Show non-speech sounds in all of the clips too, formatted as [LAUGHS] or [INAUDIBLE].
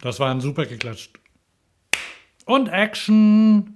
Das war ein super geklatscht. Und Action.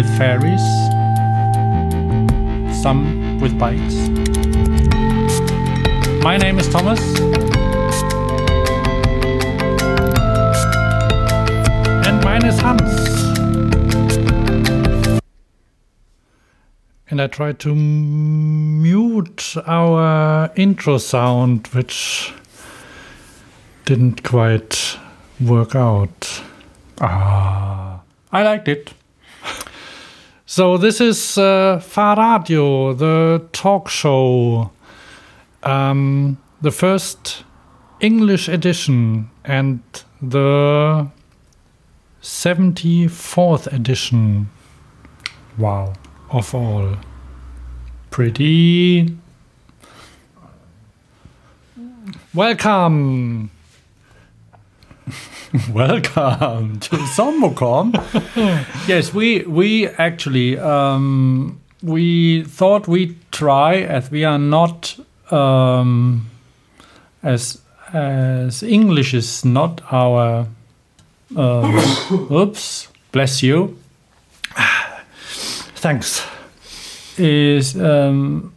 With fairies, some with bikes. My name is Thomas. And mine is Hans. And I tried to mute our intro sound, which didn't quite work out. Ah, I liked it. So this is uh, Fahrradio, the talk show, um, the first English edition and the 74th edition. Wow, of all. Pretty. Welcome. [LAUGHS] Welcome to Somocom. [LAUGHS] yes, we we actually um, we thought we'd try as we are not um, as as English is not our um, [COUGHS] oops bless you [SIGHS] thanks is um,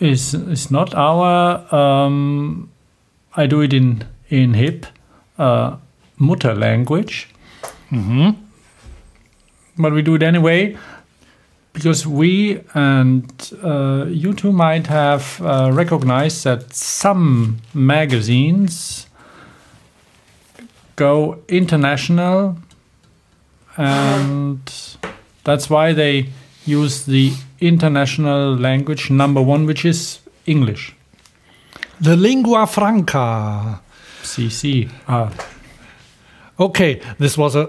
is is not our um, I do it in in hip uh, mutter language. But we do it anyway because we and uh, you two might have uh, recognized that some magazines go international and that's why they use the international language number one which is english. The lingua franca. cc ah, Okay, this was a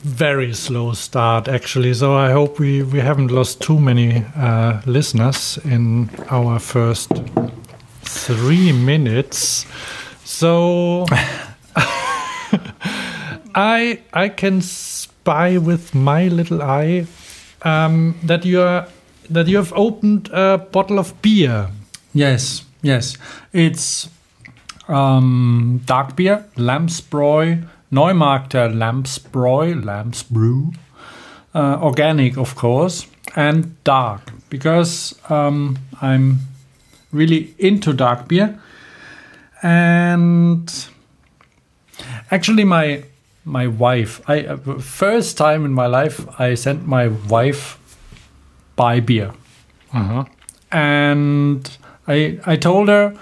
very slow start actually, so I hope we, we haven't lost too many uh, listeners in our first three minutes. So [LAUGHS] I I can spy with my little eye um, that you are that you have opened a bottle of beer. Yes, yes. It's um, dark beer, Lammsbräu, Neumarkter Lammsbräu, Lamsbrew, uh, organic, of course, and dark because um, I'm really into dark beer. And actually, my my wife, I uh, first time in my life, I sent my wife buy beer and I I told her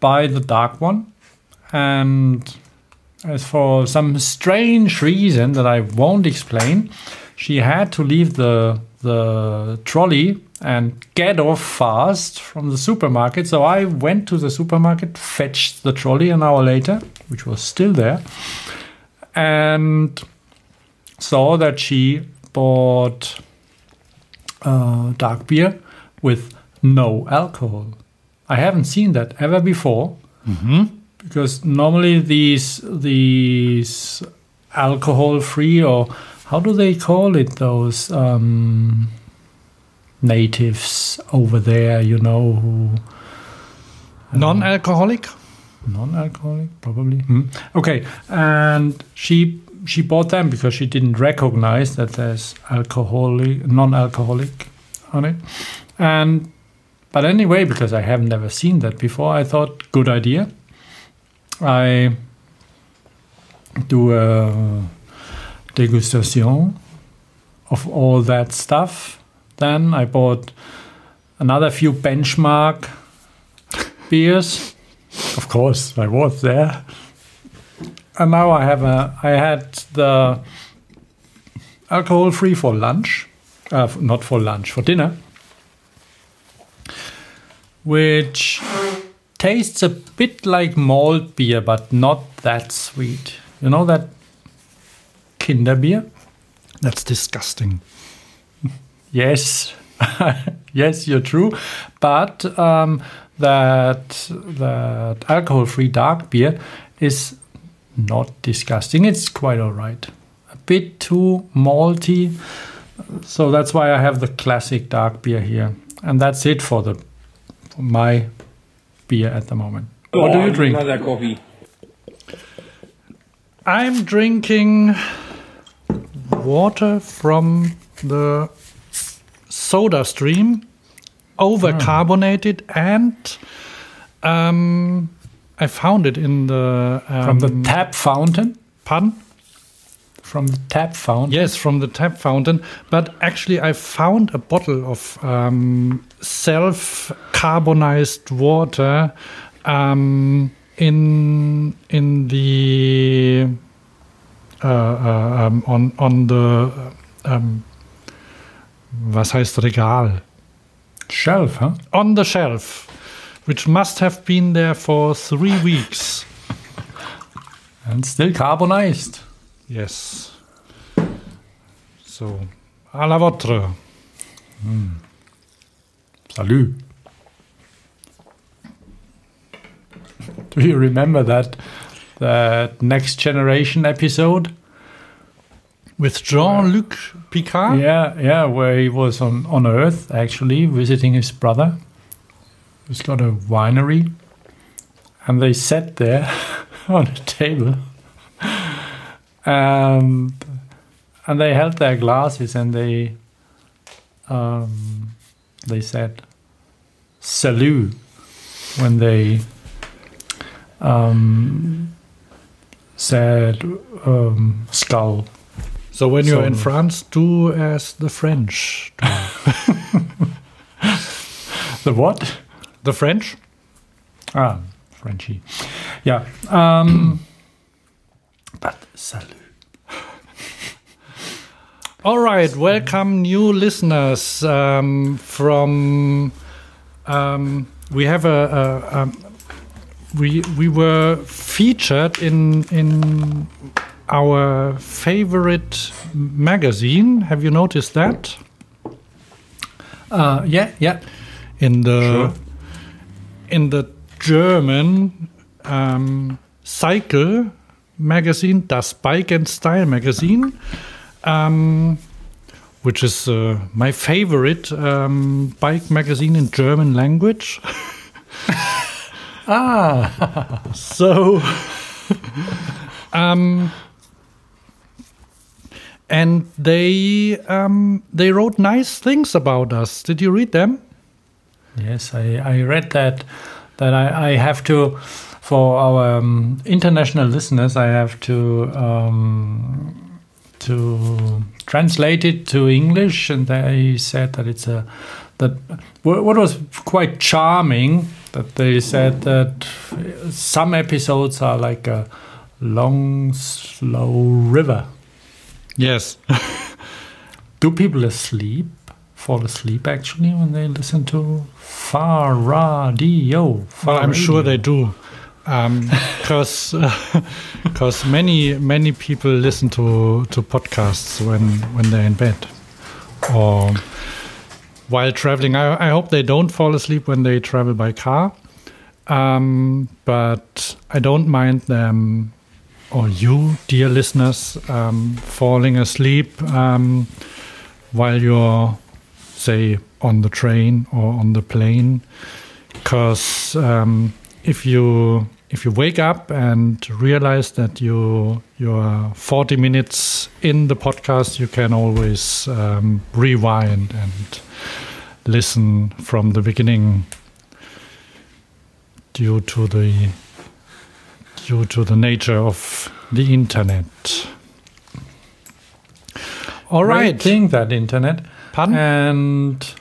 buy the dark one, and as for some strange reason that I won't explain, she had to leave the the trolley and get off fast from the supermarket. So I went to the supermarket, fetched the trolley an hour later, which was still there, and saw that she bought uh, dark beer with no alcohol. I haven't seen that ever before. Because normally these these alcohol free or how do they call it those um, natives over there? You know who Non-alcoholic. non-alcoholic probably. Hmm. Okay, and she she bought them because she didn't recognize that there's alcoholic, non-alcoholic on it. And but anyway, because I have never seen that before, I thought good idea. I do a degustation of all that stuff. Then I bought another few benchmark beers. Of course, I was there. And now I have a I had the alcohol free for lunch. Uh, not for lunch, for dinner. Which tastes a bit like malt beer, but not that sweet. You know that Kinder beer? That's disgusting. Yes, [LAUGHS] yes, you're true. But um, that that alcohol-free dark beer is not disgusting. It's quite all right. A bit too malty, so that's why I have the classic dark beer here, and that's it for the for my beer at the moment. What do you drink? Another coffee. I'm drinking water from the soda stream, overcarbonated, and um, I found it in the um, From the tap fountain. pun. From the tap fountain. Yes, from the tap fountain. But actually, I found a bottle of um, self carbonized water um, in in the uh, uh, um, on on the um, was heißt Regal Shelf, huh? on the shelf, which must have been there for three weeks. And still carbonized. Yes. So, à la vôtre. Salut. Do you remember that that next generation episode? With Jean-Luc Picard? Yeah, yeah, where he was on on Earth actually visiting his brother, who's got a winery, and they sat there [LAUGHS] on a table, and and they held their glasses and they um, they said salut when they um, said um, skull. So when you're in France, do as the French. do. [LAUGHS] The what? the French? Ah, Frenchy. Yeah. Um, [CLEARS THROAT] but salut. All right, welcome new listeners um, from. Um, we have a, a, um we we were featured in in our favorite magazine. Have you noticed that? Uh, yeah, yeah. in the Sure. in the German um, cycle magazine, das Bike and Style magazine, um, which is uh, my favorite um, bike magazine in German language. [LAUGHS] Ah, [LAUGHS] So, [LAUGHS] um, and they um, they wrote nice things about us. Did you read them? yes. I, I read that. That I, I have to, for our um, international listeners, I have to um, to translate it to English, and they said that it's a that what was quite charming that they said that some episodes are like a long, slow river. Yes. [LAUGHS] Do people asleep? Fall asleep actually when they listen to Fahrradio? Well, I'm sure they do, [LAUGHS] because because [LAUGHS] many many people listen to to podcasts when when they're in bed or while traveling. I, I hope they don't fall asleep when they travel by car, um, but I don't mind them or you, dear listeners, um, falling asleep um, while you're say on the train or on the plane because um, if you if you wake up and realize that you you're 40 minutes in the podcast, you can always um, rewind and listen from the beginning due to the due to the nature of the internet. All right, Great thing that internet. Pardon? And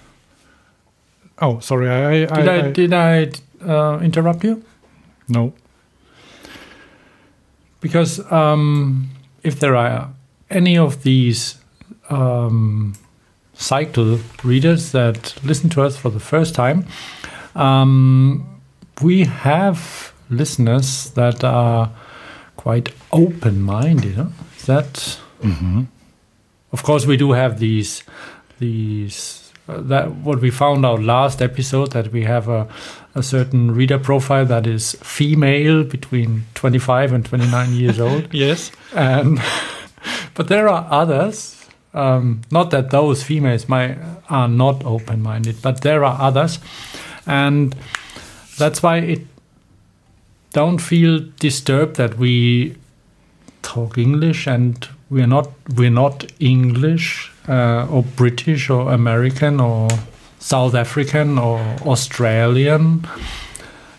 oh, sorry. I, I, did I, I- did I uh, interrupt you? No. Because um, if there are any of these um, cycle readers that listen to us for the first time, um, we have listeners that are quite open-minded. Huh? Is that? Of course, we do have these these uh, that what we found out last episode that we have a, a certain reader profile that is female between 25 and 29 years old [LAUGHS] Yes. and [LAUGHS] but there are others um, not that those females might, are not open-minded but there are others and that's why it don't feel disturbed that we talk english and we're not we're not english uh, or british or american or south african or australian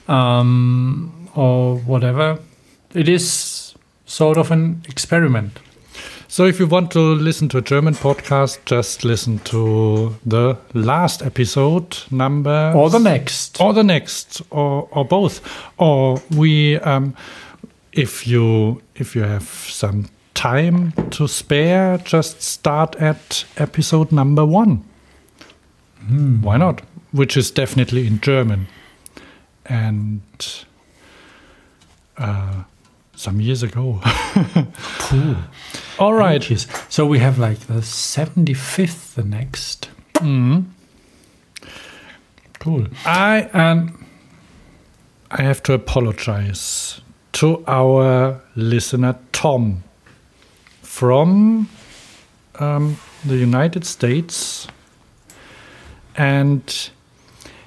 um, or whatever it is sort of an experiment. So if you want to listen to a German podcast, just listen to the last episode number or the next. Or the next or or both. Or we um if you if you have some time to spare just start at episode number one why not which is definitely in german and uh some years ago [LAUGHS] Cool. all right Ages. So we have like the 75th, the next. Cool. i And I have to apologize to our listener Tom from um, the United States, and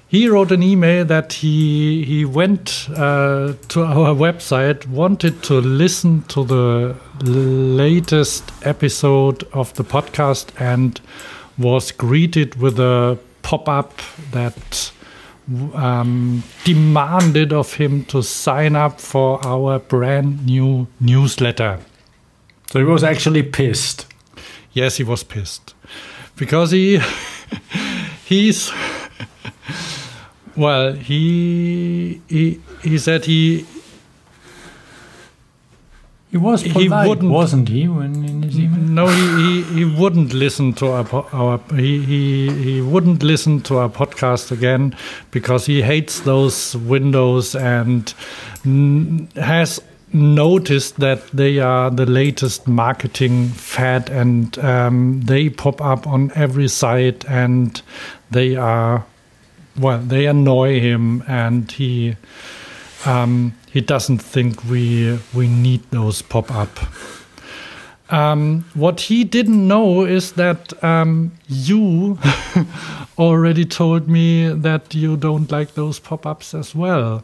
he wrote an email that he he went uh, to our [LAUGHS] website, wanted to listen to the latest episode of the podcast, and was greeted with a pop up that um, demanded of him to sign up for our brand new newsletter. so he was actually pissed. Yes, he was pissed because he [LAUGHS] he's well he he he said he He was polite, he wouldn't, wasn't he, when in his email? no he, he, he wouldn't listen to our, our he, he he wouldn't listen to our podcast again because he hates those windows and has noticed that they are the latest marketing fad and um, they pop up on every site and they are well they annoy him and he um, he doesn't think we we need those pop up um, what he didn't know is that um, you [LAUGHS] already told me that you don't like those pop ups as well.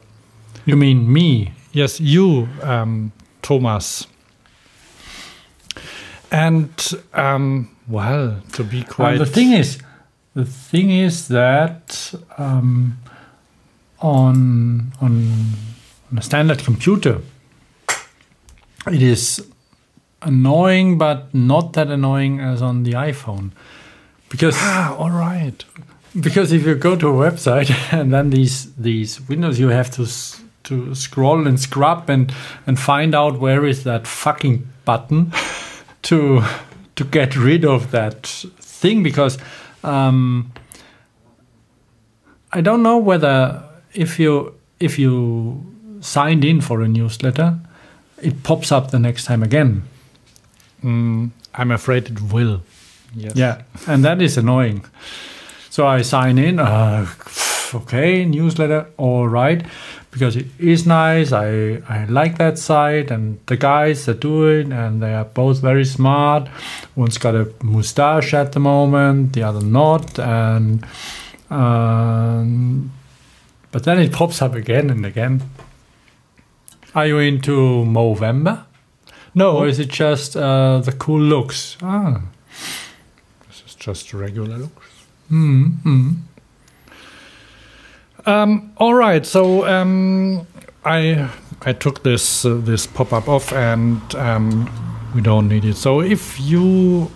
You mean me? Yes, you, um, Thomas. And, um, well, to be quite. And the thing is, the thing is that um, on on on a standard computer, it is annoying, but not that annoying as on the iPhone, because Ah, all right. because if you go to a website [LAUGHS] and then these these windows you have to to scroll and scrub and and find out where is that fucking button [LAUGHS] to to get rid of that thing because um, I don't know whether if you if you signed in for a newsletter it pops up the next time again Mm, I'm afraid it will. Yes. Yeah, and that is annoying. So I sign in. Uh, okay, newsletter, all right, because it is nice. I I like that site and the guys that do it, and they are both very smart. One's got a mustache at the moment, the other not, and um, but then it pops up again and again. Are you into Movember? No, Or is it just uh, the cool looks? Ah. this is just regular looks. Mm-hmm. Um, all right, so um, I I took this uh, this pop up off, and um, we don't need it. So if you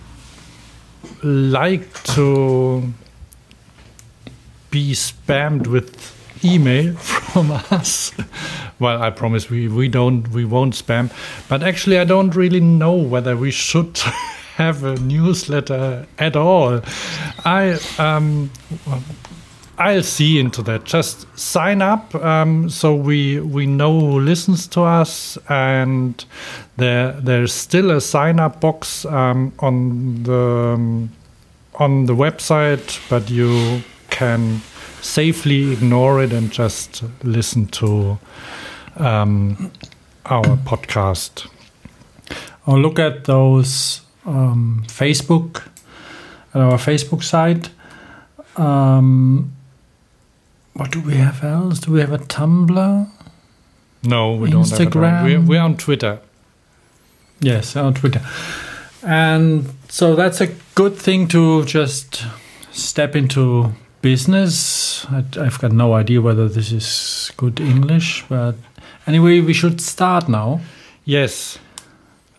like to be spammed with email [LAUGHS] from us, well, I promise we we don't we won't spam. But actually, I don't really know whether we should. [LAUGHS] have a newsletter at all i um I'll see into that. Just sign up um, so we we know who listens to us, and there there's still a sign up box um, on the um, on the website, but you can safely ignore it and just listen to um, our podcast. Or look at those um, Facebook, at our Facebook site. Um, what do we have else? Do we have a Tumblr? No, we don't. Have it. Instagram. We're, we're on Twitter. Yes, on Twitter. And so that's a good thing to just step into business. I've got no idea whether this is good English, but anyway, we should start now. Yes.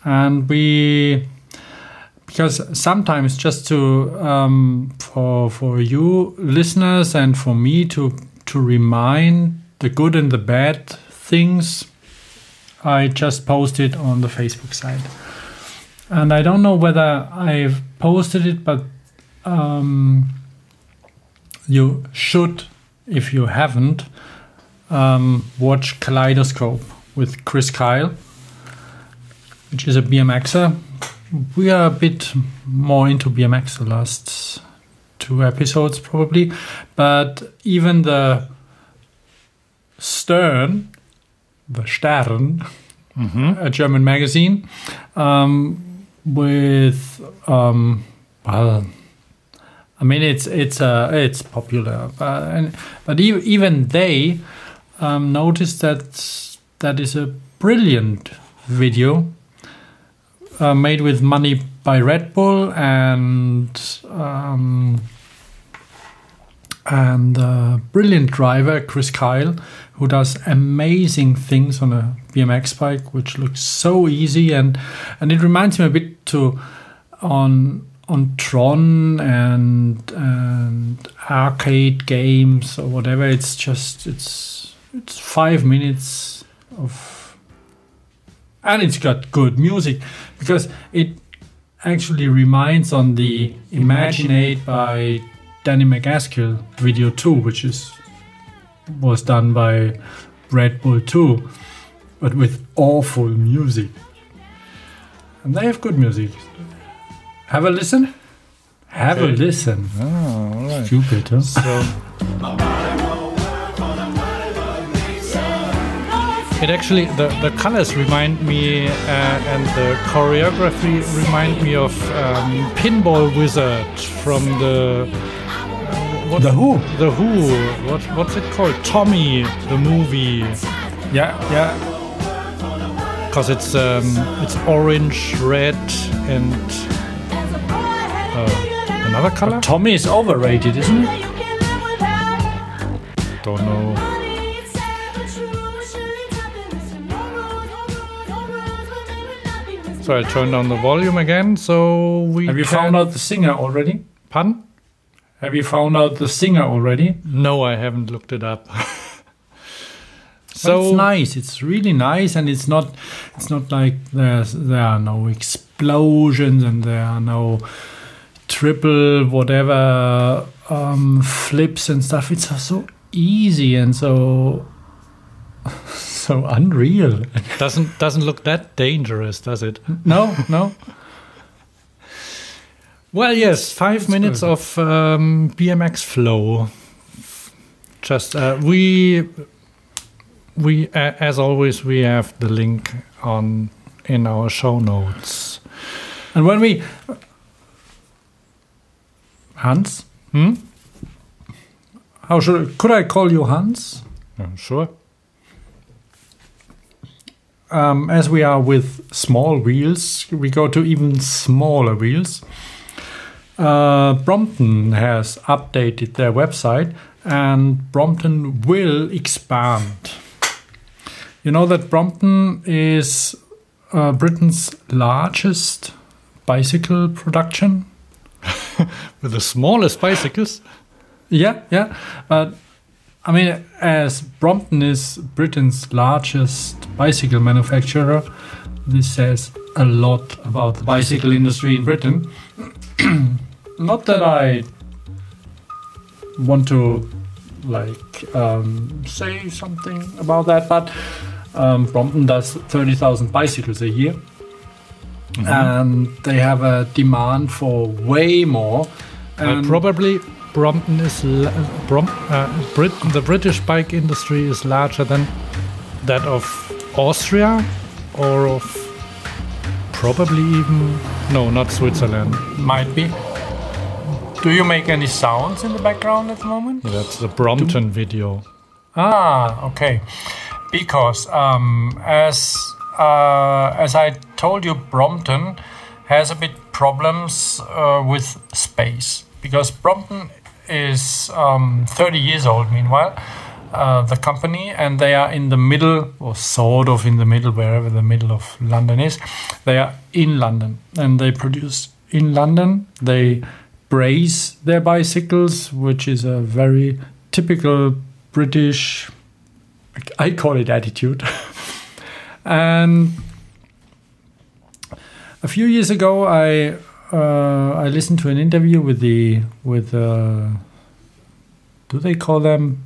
and we because sometimes just to um, for for you listeners and for me to to remind the good and the bad things i just posted on the facebook side. and i don't know whether i've posted it but um, you should if you haven't um, watch kaleidoscope with kriss kyle which is a BMXer. We are a bit more into BMX the last two episodes probably, but even the Stern, the Stern, a German magazine, um, with um, well, I mean it's it's uh, it's popular, but and, but even they um, noticed that that is a brilliant video uh, made with money by Red Bull and um, and uh, brilliant driver Kriss Kyle, who does amazing things on a BMX bike, which looks so easy and and it reminds me a bit to on on Tron and and arcade games or whatever. It's just it's it's five minutes of and it's got good music because it actually reminds on the Imaginate by Danny MacAskill video 2 which is was done by Red Bull 2 but with awful music. And they have good music. Have a listen? Have a listen. Oh, all right. stupid huh? So [LAUGHS] it actually the, the colors remind me uh, and the choreography remind me of um, Pinball Wizard from the uh, what, The Who? The Who. What what's it called? Tommy the movie. Yeah yeah. Because it's um, it's orange red and uh, another color? Tommy is overrated isn't it don't know so I turned down the volume again so we have you can found out the singer already pun have you found out the singer already no I haven't looked it up [LAUGHS] So so it's nice. It's really nice, and it's not. It's not like there's there are no explosions and there are no triple whatever um, flips and stuff. It's so easy and so so unreal. doesn't doesn't look that dangerous does it No, no. Well, yes, five minutes good. of um, BMX flow. Just uh, we we uh, as always we have the link on in our show notes. And when we Hans, Hmm? how should could I call you Hans? Uh, sure. Um, as we are with small wheels, we go to even smaller wheels. Uh, Brompton has updated their website and Brompton will expand. You know that Brompton is uh, Britain's largest bicycle production. [LAUGHS] With the smallest bicycles. Yeah, yeah. But I mean, as Brompton is Britain's largest bicycle manufacturer, this says a lot about the bicycle industry in Britain. [CLEARS THROAT] Not that I want to like um, say something about that, but um, Brompton does 30,000 bicycles a year. And they have a demand for way more. Well, probably Brompton is la- Brom- uh, Brit- the British bike industry is larger than that of Austria or of probably even no, not Switzerland. Might be. Do you make any sounds in the background at the moment? That's the Brompton video. Ah, okay. Because um, as uh, as I told you, Brompton has a bit problems uh, with space because Brompton is um, 30 years old. Meanwhile, uh, the company and they are in the middle, or sort of in the middle, wherever the middle of London is. They are in London and they produce in London. They braze their bicycles, which is a very typical British, I call it attitude. [LAUGHS] and a few years ago, I uh, I listened to an interview with the with uh, do they call them?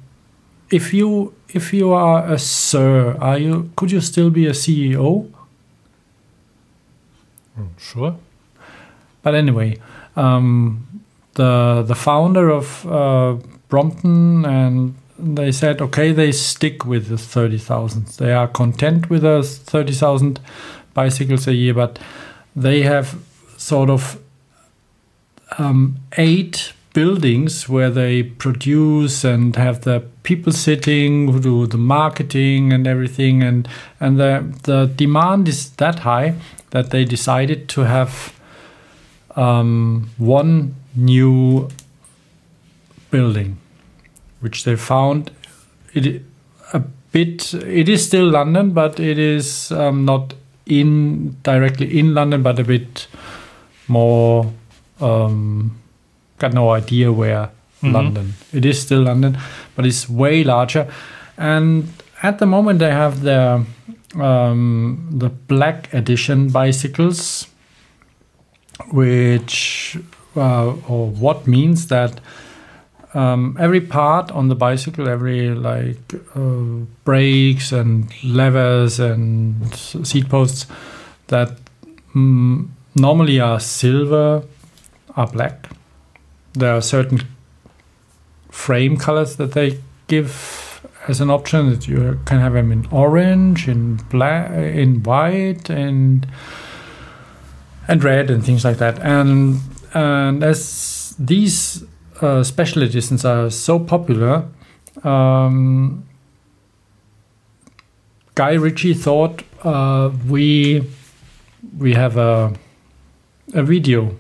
If you if you are a sir, are you could you still be a CEO? Sure. But anyway, um, the the founder of uh, Brompton and they said, okay, they stick with the thirty thousand. They are content with the thirty thousand bicycles a year, but they have sort of um, eight buildings where they produce and have the people sitting who do the marketing and everything and and the the demand is that high that they decided to have um, one new building which they found it a bit it is still london but it is um, not in directly in london but a bit more um, got no idea where london. It is still london but it's way larger. And at the moment they have their um, the black edition bicycles which uh, or what means that um, every part on the bicycle, every like uh, brakes and levers and seat posts that mm, normally are silver are black. There are certain frame colors that they give as an option that you can have them in orange, in black, in white, and and red and things like that. And and as these uh, special editions are so popular, um, Guy Ritchie thought uh, we we have a a video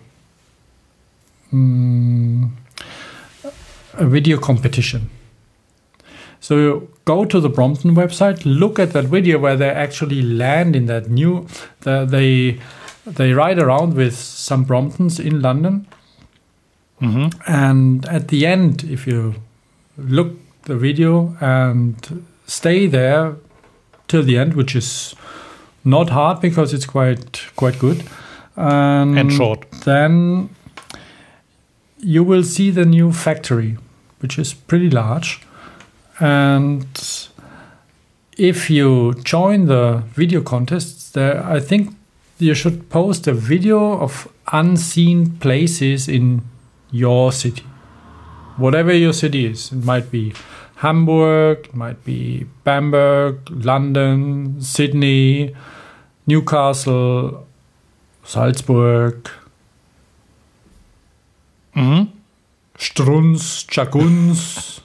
mm, a video competition. So go to the Brompton website, look at that video where they actually land in that new. The, they they ride around with some Bromptons in London, Mm-hmm. and at the end, if you look the video and stay there till the end, which is not hard because it's quite quite good, and, And short. then you will see the new factory, which is pretty large, and if you join the video contests, there I think you should post a video of unseen places in your city. Whatever your city is. It might be Hamburg, it might be Bamberg, London, Sydney, Newcastle, Salzburg, Mm-hmm. Strunz, Chaguns,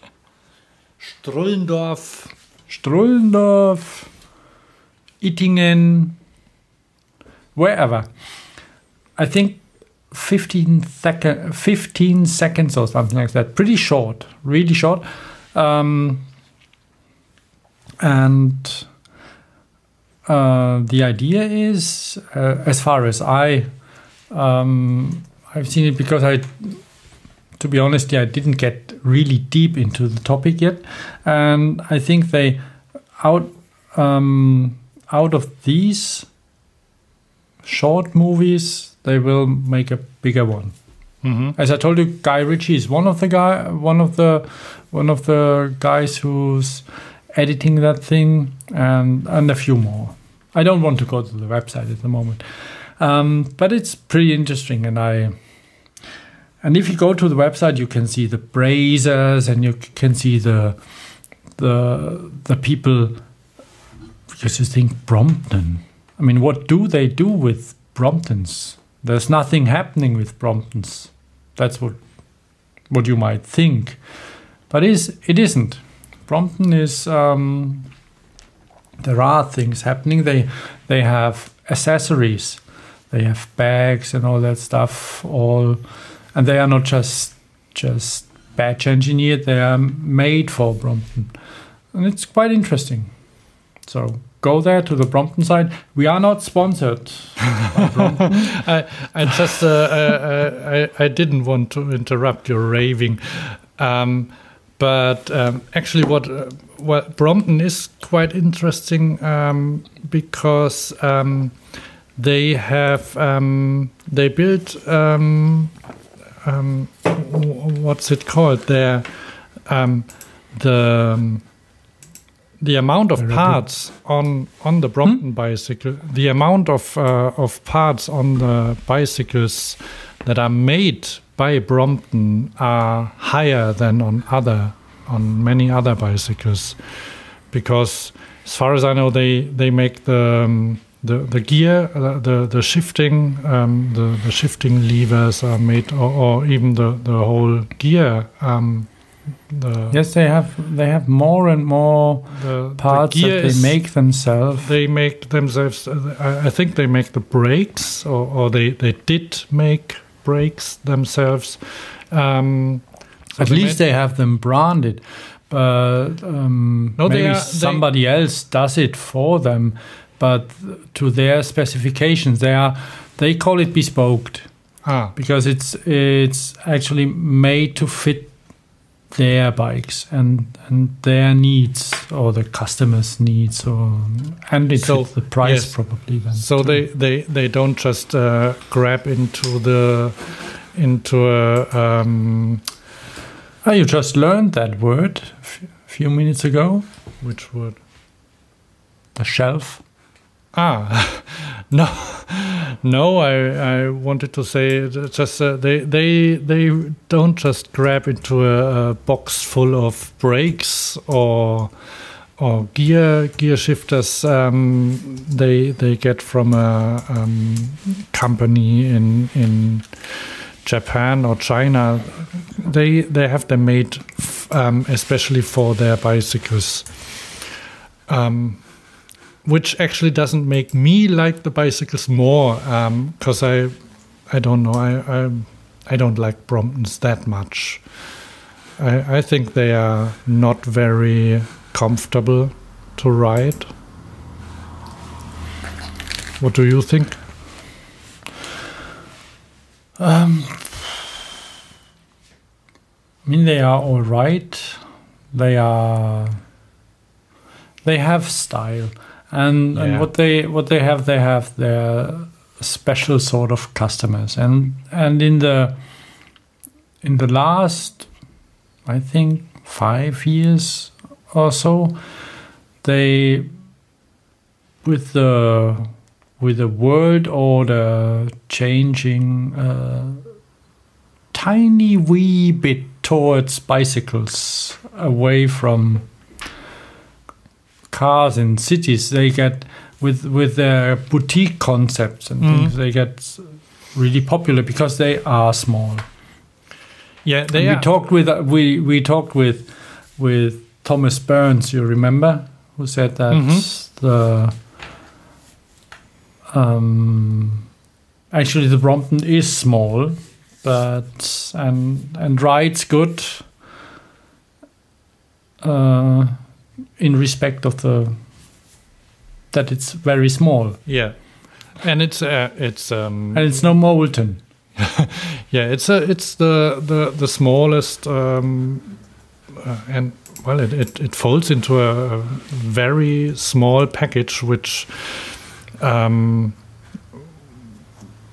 Strullendorf. Strullendorf, Ittingen, wherever. I think 15, seconds, 15 seconds or something like that. Pretty short, really short. Um, and uh, the idea is, uh, as far as I, um, I've seen it because I, to be honest, yeah, I didn't get really deep into the topic yet, and I think they out um, out of these short movies, they will make a bigger one. Mhm. As I told you, Guy Ritchie is one of the guy, one of the one of the guys who's editing that thing, and and a few more. I don't want to go to the website at the moment, um, but it's pretty interesting, and I. And if you go to the website, you can see the brazers, and you can see the the the people. Because you think Brompton. I mean, what do they do with Bromptons? There's nothing happening with Bromptons. That's what what you might think, but is it isn't. Brompton is um, there are things happening. They they have accessories, they have bags and all that stuff. All and they are not just just batch engineered. They are made for Brompton, and it's quite interesting. So go there to the Brompton side. We are not sponsored. [LAUGHS] I, I just, uh, uh, I, I didn't want to interrupt your raving, um, but um, actually, what, uh, what Brompton is quite interesting um, because um, they have um, they built um, um, what's it called? There um, the the amount of parts on on the Brompton bicycle, the amount of uh, of parts on the bicycles that are made by Brompton are higher than on other on many other bicycles, because as far as I know, they they make the um, the, the gear, uh, the the shifting, um, the the shifting levers are made, or, or even the the whole gear. Um, the, yes, they have they have more and more the, the parts gear that they is- make themselves. they make themselves I, I think they make the brakes or, or they, they did make brakes themselves um, so At they least they have them branded, but um, No, maybe are- somebody else does it for them. But to their specifications, they are they call it bespoke ah, because it's it's actually made to fit their bikes and and their needs or the customers' needs or and it So, the price yes. probably. Then so they, they, they don't just uh, grab into the into a um, Oh, you just learned that word a f- few minutes ago. which word The shelf. Ah, [LAUGHS] no, [LAUGHS] no. I I wanted to say just uh, they they they don't just grab into a, a box full of brakes or or gear gear shifters. Um, they they get from a um, company in in Japan or China. They they have them made um, especially for their bicycles. Um, which actually doesn't make me like the bicycles more because I I don't know I, I I don't like Bromptons that much. I, I think they are not very comfortable to ride. What do you think? Um, I mean, they are all right. They are. They have style, and, Yeah. and what they what they have, they have their special sort of customers, and and in the in the last, I think five years or so, they with the with the world order changing a tiny wee bit towards bicycles away from cars in cities they get with with their boutique concepts and Mhm. things they get really popular because they are small Yeah, and we talked with we we talked with with Thomas Burns. You remember who said that Mhm. the Um, actually, the Brompton is small, but and and rides good. Uh, in respect of the that it's very small Yeah, and it's uh, it's um, and it's no molten. [LAUGHS] yeah it's a it's the the the smallest um, uh, and well it, it it folds into a, a very small package which um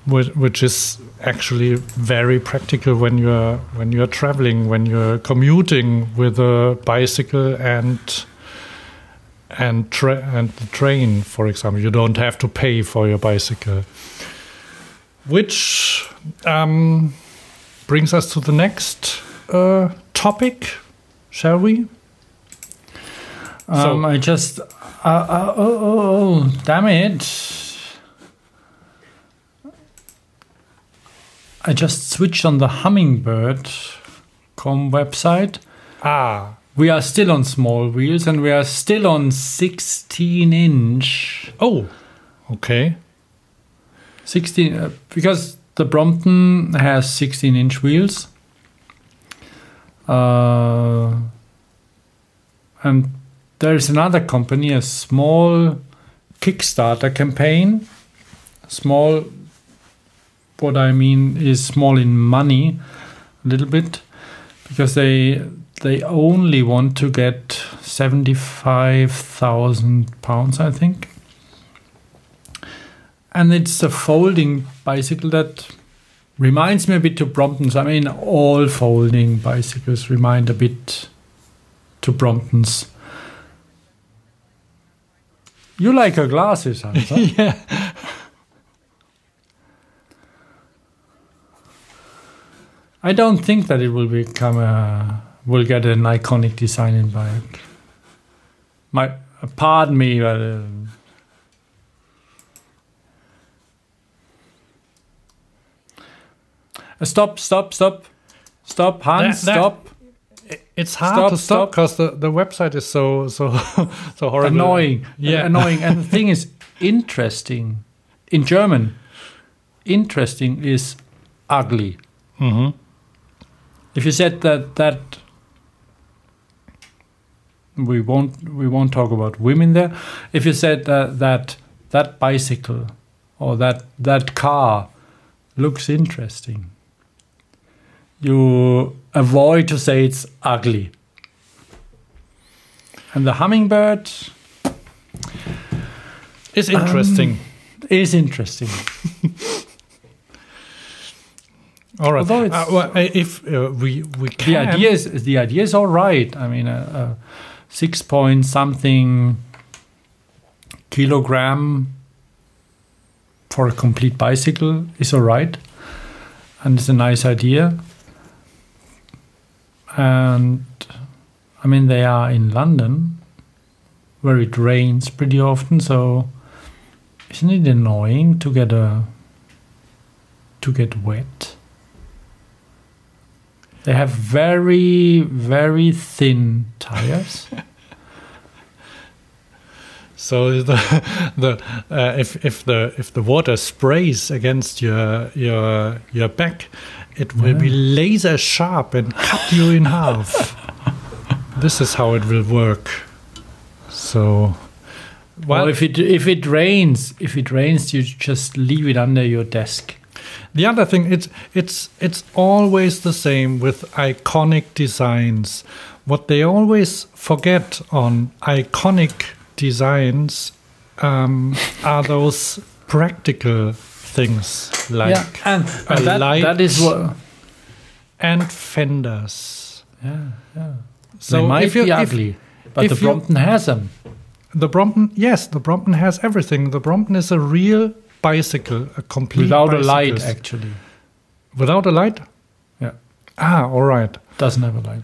which, which is actually very practical when you're when you're traveling when you're commuting with a bicycle and and tra- and the train for example you don't have to pay for your bicycle which um, brings us to the next uh, topic shall we Um, I just uh, uh, oh, oh oh damn it! I just switched on the Hummingbird.com website. ah We are still on small wheels and we are still on 16 inch. oh okay 16 uh, because the Brompton has 16 inch wheels. Uh, and there is another company, a small Kickstarter campaign. Small, what I mean is small in money, a little bit, because they they only want to get seventy five thousand pounds, I think and it's a folding bicycle that reminds me a bit to Bromptons. I mean, all folding bicycles remind a bit to Bromptons. You like her glasses, Hans? huh? [LAUGHS] yeah I don't think that it will become a will get an iconic design in bike. My pardon me, but. Uh, Uh, Stop, stop, stop. Stop, Hans, That- that- stop. it's hard Stop, to stop because the, the website is so so [LAUGHS] so horrible Annoying. yeah Annoying. And the thing is, interesting. In German, interesting is ugly. Mhm. If you said that that we won't we won't talk about women there. If you said that that that bicycle or that that car looks interesting, you avoid to say it's ugly. And the hummingbird is interesting is interesting. [LAUGHS] all right Uh, well, uh, if uh, we we the idea is the idea is all right. I mean, a, a six point something kilogram for a complete bicycle is all right, and it's a nice idea. And I mean, they are in London, where it rains pretty often. So, isn't it annoying to get a to get wet? They have very, very thin tires. [LAUGHS] So the [LAUGHS] the uh, if if the if the water sprays against your your your back, it will be laser sharp and cut you in half. [LAUGHS] this is how it will work. So, well, if it if it rains, if it rains, you just leave it under your desk. The other thing, it's it's it's always the same with iconic designs. What they always forget on iconic designs um, are those practical things like yeah, and, a and that, light that is what. and fenders. Yeah, yeah. So they might if you- be if- ugly, but if the you- Brompton has them. The Brompton, yes, the Brompton has everything. The Brompton is a real bicycle, a complete Without a light, actually. Without a light? Yeah. Ah, all right. Doesn't have a light.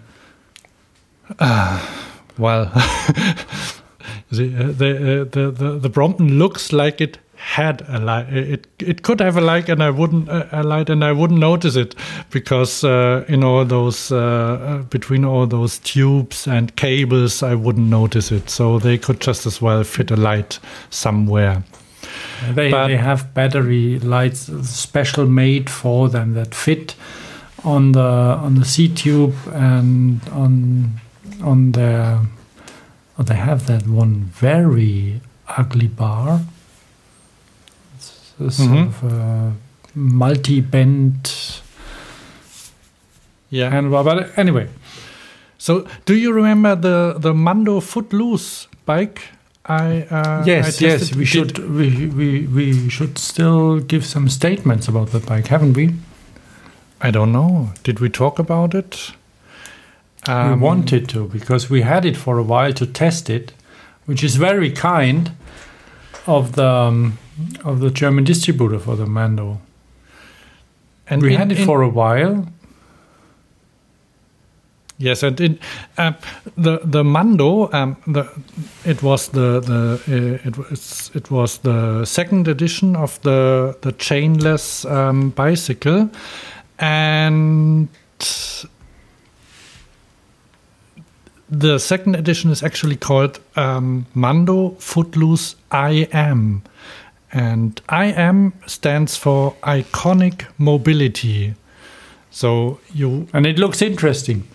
Ah, Well, [LAUGHS] the, uh, the, uh, the the the Brompton looks like it had a light. It it could have a light, and I wouldn't uh, a light, and I wouldn't notice it because uh, in all those uh, uh, between all those tubes and cables, I wouldn't notice it. So they could just as well fit a light somewhere. They, But- they have battery lights special made for them that fit on the on the C tube and on on their. Oh, they have that one very ugly bar. It's a sort Mhm. of a multi-bent Yeah. handlebar. But anyway, So, do you remember the the Mando Footloose bike? I uh, I yes, yes, we should we, we we should still give some statements about the bike, haven't we? I don't know. Did we talk about it? Um, we wanted to because we had it for a while to test it, which is very kind of the um, of the German distributor for the Mando. and we in- had it in- for a while. Yes, and in, uh, the the Mando, um, the it was the the uh, it was it was the second edition of the the chainless um, bicycle, and the second edition is actually called um, Mando Footloose I Am, and I Am stands for iconic mobility. So you And it looks interesting.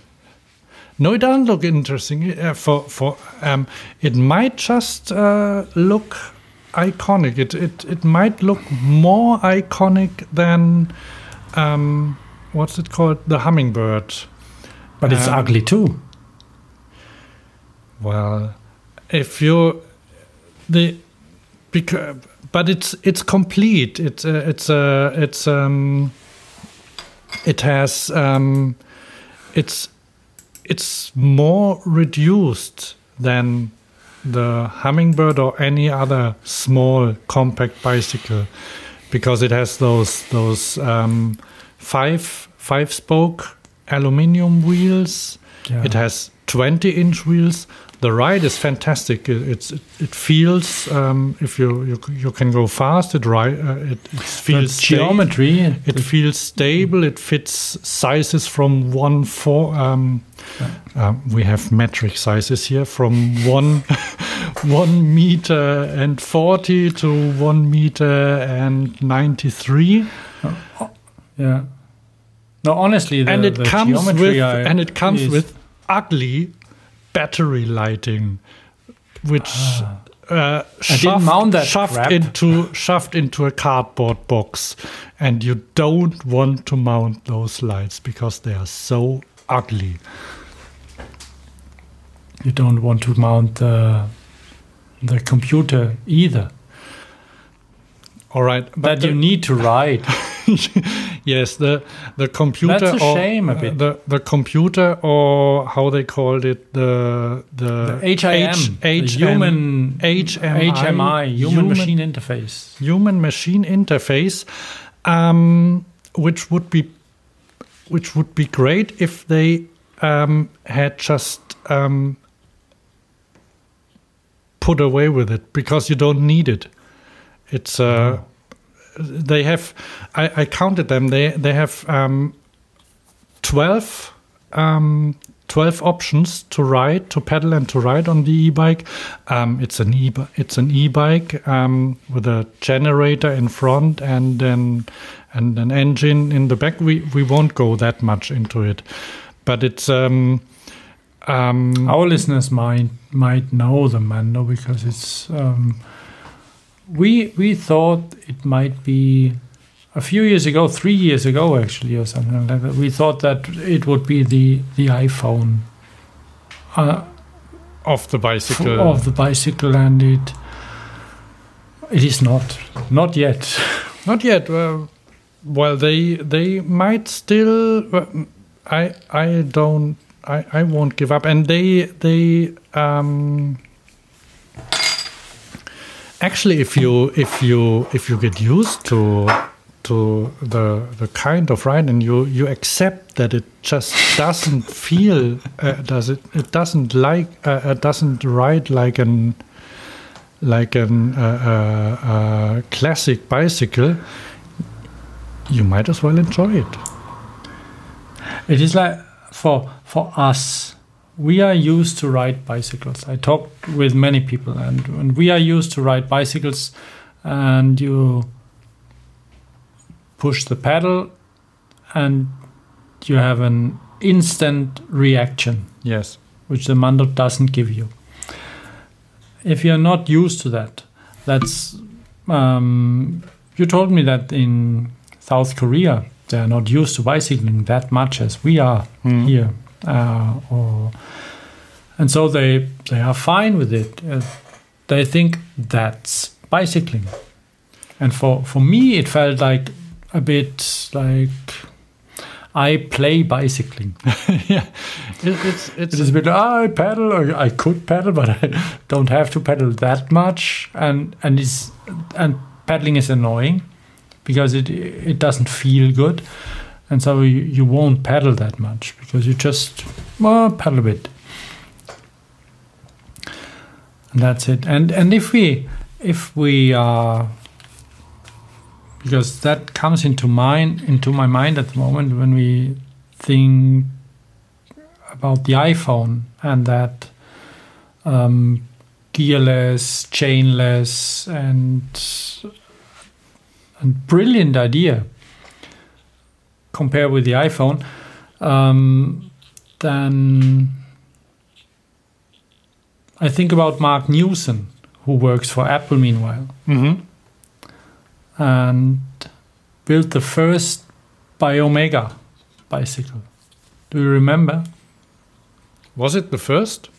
No, it doesn't look interesting. Uh, for for um, it might just uh, look iconic. It, it it might look more iconic than um, what's it called? The hummingbird. But it's Um, ugly too. Well, if you the because but it's it's complete. It's uh, it's uh, it's um it has um it's it's more reduced than the hummingbird or any other small compact bicycle because it has those those um, five five spoke aluminium wheels Yeah. it has 20 inch wheels. The ride is fantastic. It, it's it, it feels um, if you, you you can go fast. It ri- uh, it, it feels geometry. It feels stable. It fits sizes from one four. Um, um, we have metric sizes here from one [LAUGHS] one meter and forty to one meter and ninety three. yeah. No, honestly, the, and it the comes geometry with and it comes with ugly battery lighting which uh, shoved, mount that shoved into shoved into a cardboard box and you don't want to mount those lights because they are so ugly You don't want to mount the the computer either. all right But the- you need to ride. [LAUGHS] yes the the computer That's a or, shame a bit. the the computer or how they called it the the, The HIM, H, human HMI, HMI, human, machine interface. human machine interface um, which would be which would be great if they um, had just um, put away with it because you don't need it it's uh, they have I, I counted them they they have um, 12 um, 12 options to ride to pedal and to ride on the e-bike um, it's an e it's an e-bike um, with a generator in front and then and an engine in the back we we won't go that much into it but it's um, um, Our listeners might might know the Mando because it's. We we thought it might be a few years ago, three years ago actually, or something like that. We thought that it would be the the iPhone uh, of the bicycle of the bicycle, and it it is not not yet. [LAUGHS] Not yet. Uh, well, they they might still. I I don't. I, I won't give up. And they they um. Actually, if you if you if you get used to to the the kind of ride and you you accept that it just doesn't feel uh, does it it doesn't like uh, uh, doesn't ride like an like an uh, uh, uh, classic bicycle, you might as well enjoy it. It is like for for us, we are used to ride bicycles. I talked with many people, and, and we are used to ride bicycles and you push the pedal, and you have an instant reaction Yes. which the Mando doesn't give you. If you're not used to that, that's um, you told me that in South Korea they are not used to bicycling that much as we are Hmm. here, or and so they they are fine with it. Uh, they think that's bicycling, and for for me it felt like a bit like I play bicycling. [LAUGHS] yeah. It, it's it's It is a bit. "Ah, I paddle. Or I could paddle, but [LAUGHS] I don't have to paddle that much. And and it's and paddling is annoying because it it doesn't feel good, and so you, you won't paddle that much because you just well, paddle a bit, and that's it. And and if we if we are because that comes into mind into my mind at the moment when we think about the iPhone and that um, gearless, chainless, and and brilliant idea compared with the iPhone, um, then I think about Marc Newson, who works for Apple meanwhile, Mhm. and built the first Biomega bicycle. Do you remember? Was it the first?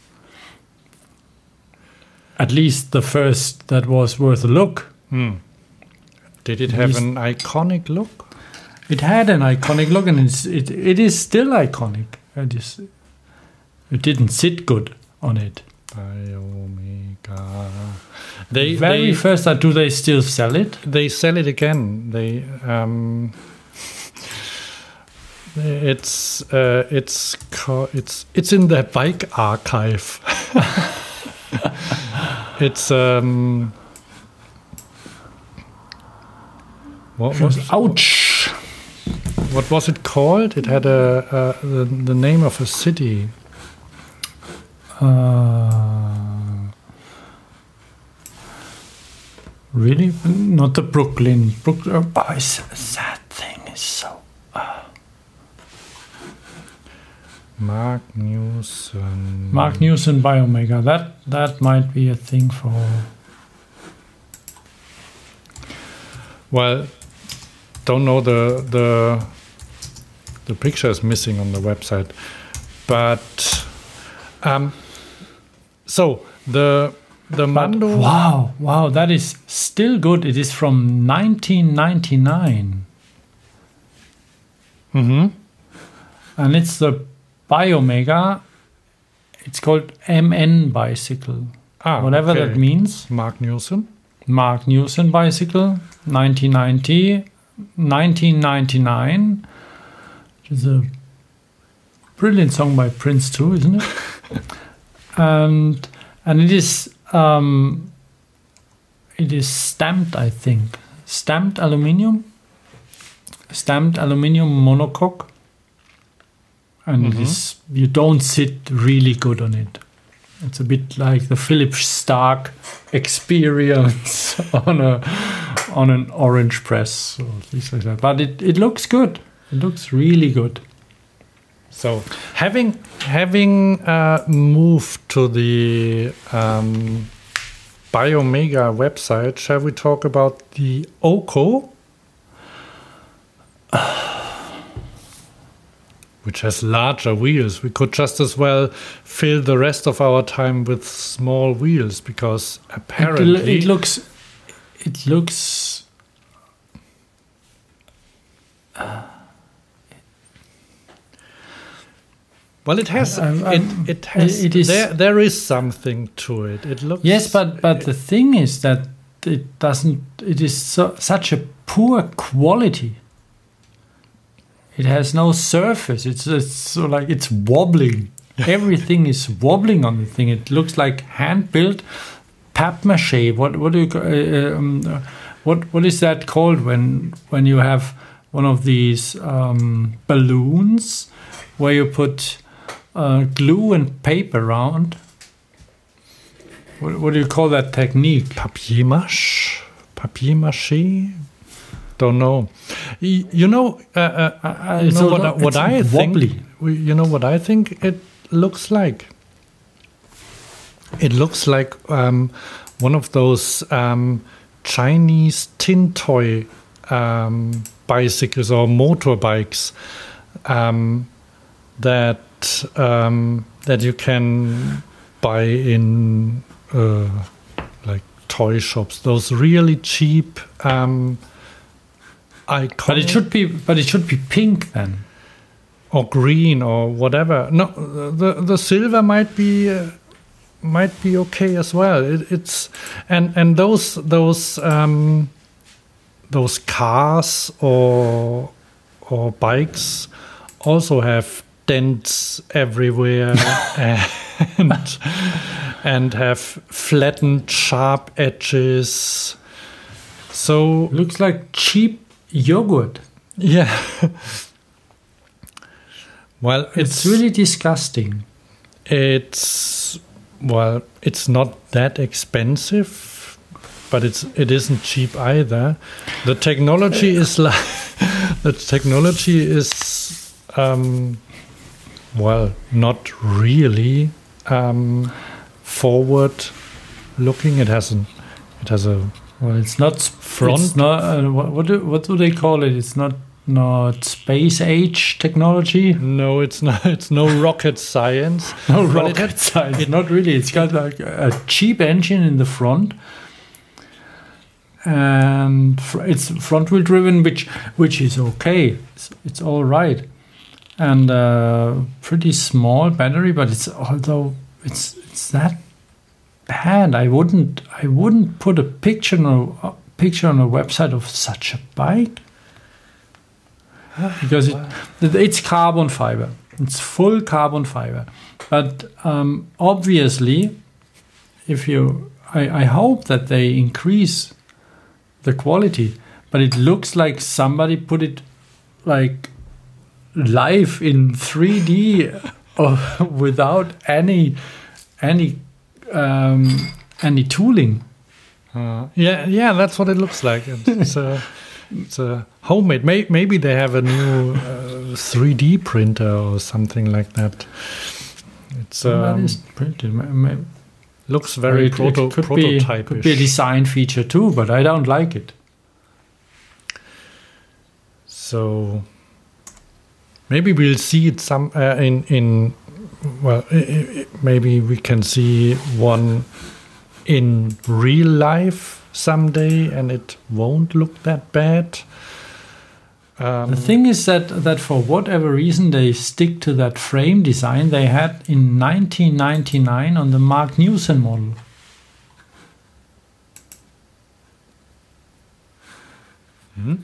At least the first that was worth a look. Hmm. Did it have an iconic look? It had an iconic look, and it's, it it is still iconic. It is. It didn't sit good on it. They Very they, first, uh, do they still sell it? they sell it again. They um. It's uh, it's it's it's in the bike archive. [LAUGHS] it's um. What was Ouch! What was it called? It had a, a the, the name of a city. Uh, really? Not the Brooklyn. Brook, uh, oh, that thing is so. Marc Newson. Marc Newson Biomega. That that might be a thing for. Well, don't know the the the picture is missing on the website, but um, so the the Mando. wow, wow, that is still good. It is from 1999, Mm-hmm. and it's the Biomega. It's called MN bicycle, Ah, whatever okay. that means. Marc Newson. Marc Newson bicycle, 1990, 1999. Is a brilliant song by Prince too, isn't it? [LAUGHS] and and it is um, it is stamped, I think, stamped aluminium, stamped aluminium monocoque, and it is you don't sit really good on it. It's a bit like the Philippe Starck experience [LAUGHS] on a on an orange press or things like that. But it, it looks good. It looks really good. So having having uh, moved to the um, Biomega website, shall we talk about the Oko? [SIGHS] Which has larger wheels. We could just as well fill the rest of our time with small wheels because It, apparently it looks it looks well it has Um, um, it, it has it is- there there is something to it. It looks yes, but but the thing is that it doesn't. It is so, such a poor quality. It has no surface. It's it's so like it's wobbling. [LAUGHS] Everything is wobbling on the thing. It looks like hand built pap mache. What what do you uh, um, uh, what what is that called when when you have one of these um, balloons where you put uh, glue and paper around? What, what do you call that technique? papier mâche. papier mache. Don't know. You know, uh, uh, Uh, you it's know what, I- lot- what I think. You know what I think it looks like. It looks like um, one of those um, Chinese tin toy um, bicycles or motorbikes um, that um, that you can buy in uh, like toy shops. Those really cheap. Um, iconic But it should be, but it should be pink then. or green or whatever. No, the the silver might be uh, might be okay as well. It, it's and and those those um, those cars or or bikes also have dents everywhere [LAUGHS] and and have flattened sharp edges. So Looks like cheap yogurt. yeah. well, It's really disgusting. It's well, it's not that expensive, but it's it isn't cheap either. The technology is like [LAUGHS] the technology is um, well, not really um, forward looking. It has an it has a Well, it's not Front? It's not. Uh, what, what do what do they call it? It's not not space age technology. no, it's not [LAUGHS] it's no rocket science. [LAUGHS] No But it rocket science. not really. It's got like a cheap engine in the front, and fr- it's front wheel driven, which which is okay. It's, it's all right, and uh, pretty small battery, but it's although it's it's that bad. I wouldn't I wouldn't put a picture on a, a picture on a website of such a bike because it, it's carbon fiber. It's full carbon fiber. But um, obviously, if you, I, I hope that they increase the quality. But it looks like somebody put it like live in 3D or without any any um, any tooling. Uh, yeah, yeah, that's what it looks like. It's, a, it's a homemade. May, maybe they have a new uh, 3D printer or something like that. It's um, printed. Looks very it- it proto- could be, prototype. could be a design feature too, but I don't like it. So maybe we'll see it some uh, in in well i i maybe we can see one in real life someday and it won't look that bad. Um, The thing is that that for whatever reason they stick to that frame design they had in 1999 on the Marc Newson model. Hmm?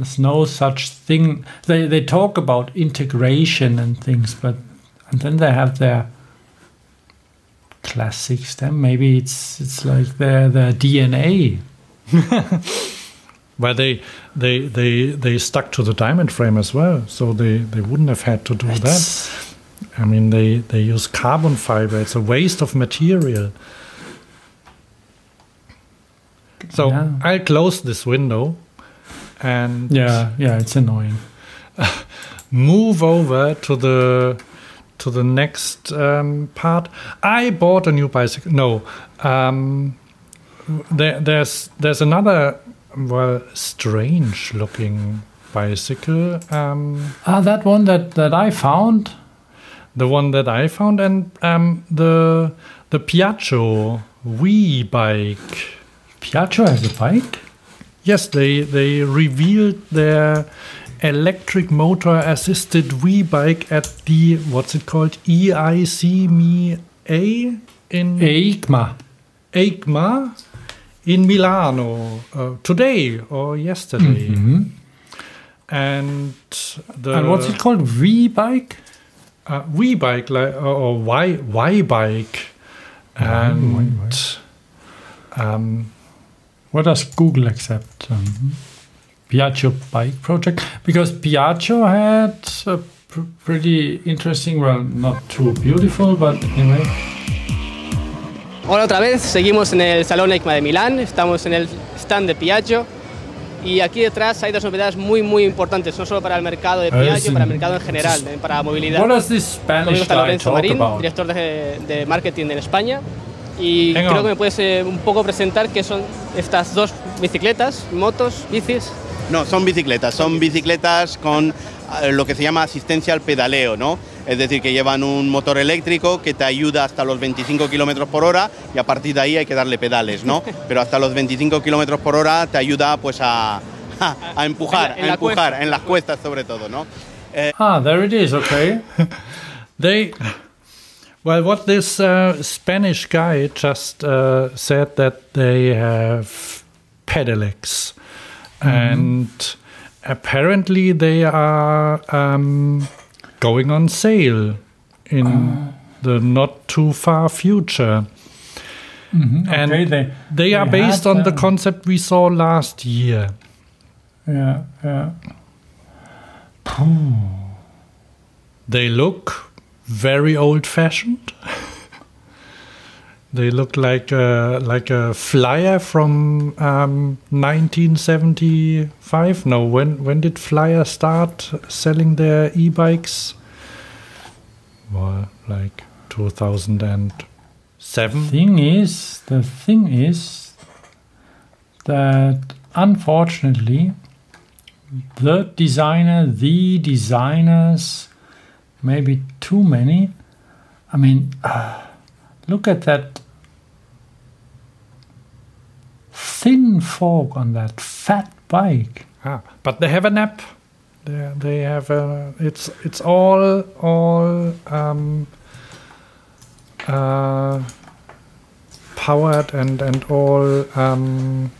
There's no such thing. They they talk about integration and things, but and then they have their classics. Then maybe it's it's like their their DNA. [LAUGHS] Well, they they they they stuck to the diamond frame as well, so they they wouldn't have had to do that. I mean, they they use carbon fiber. It's a waste of material. So Yeah. I'll close this window and yeah, yeah, it's annoying. [LAUGHS] move over to the to the next um, part. I bought a new bicycle. No, um, there, there's there's another well strange looking bicycle. Um, Ah, that one that that I found. the one that I found, and um, the the Piaggio Wi-Bike. Piaggio has a bike. Yes, they they revealed their electric motor assisted V bike at the what's it called EIC Me A in EICMA. EICMA in Milano uh, today or yesterday. And the and what's it called? V bike. uh, Wii bike like or, or Y Y bike and um, What does Google accept? Um, Piaggio bike project because Piaggio had a pr- pretty interesting. Well, not too beautiful, but anyway. Hola otra vez, seguimos en el Salón EICMA de Milán, estamos en el stand de Piaggio y aquí detrás hay dos novedades muy muy importantes, no solo para el mercado de Piaggio, para el mercado en general, para movilidad. What does this Conmigo Spanish está guy Lorenzo Marín, director de, de marketing en España. Y creo que me puedes eh, un poco presentar qué son estas dos bicicletas, motos, bicis. No, son bicicletas, son bicicletas con eh, lo que se llama asistencia al pedaleo, ¿no? Es decir, que llevan un motor eléctrico que te ayuda hasta los 25 kilómetros por hora y a partir de ahí hay que darle pedales, ¿no? [LAUGHS] Pero hasta los 25 kilómetros por hora te ayuda pues a, [LAUGHS] a empujar, En la- en a empujar, cuesta. en las cuestas sobre todo, ¿no? Ah, there it is. Okay. [LAUGHS] They, well, what this uh, Spanish guy just uh, said that they have pedelecs, and apparently they are um, going on sale in the not too far future. And Okay, they- they are they based on the concept we saw last year. Yeah, yeah. They look very old fashioned. they look like a, like a flyer from um, 1975. No, when when did Flyer start selling their e-bikes? Well, like 2007. Thing is, the thing is that unfortunately, the designer, the designers, maybe too many. I mean, [SIGHS] look at that thin fork on that fat bike. Ah, but they have an app. They, they have a. It's it's all all um, uh, powered and and all. Um,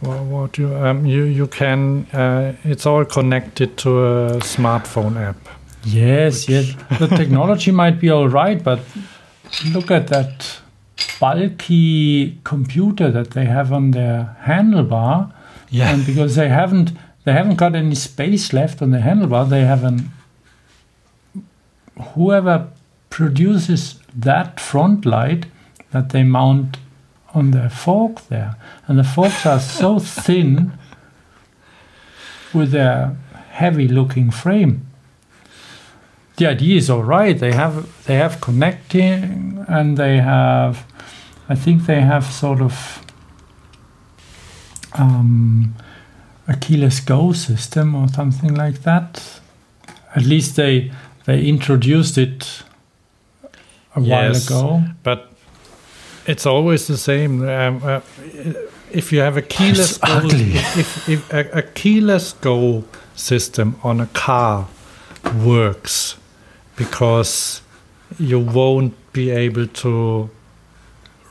what, what you um, you you can. Uh, it's all connected to a smartphone app. Yes, yes. The technology might be all right, but look at that bulky computer that they have on their handlebar. Yeah. And because they haven't they haven't got any space left on the handlebar, they have an whoever produces that front light that they mount on their fork there. And the forks are so thin with their heavy looking frame the idea is all right. They have they have connecting and they have, I think they have sort of um, a keyless go system or something like that. At least they they introduced it a while ago. But it's always the same. Um, uh, if you have a keyless go, if, if a, a keyless go system on a car works because you won't be able to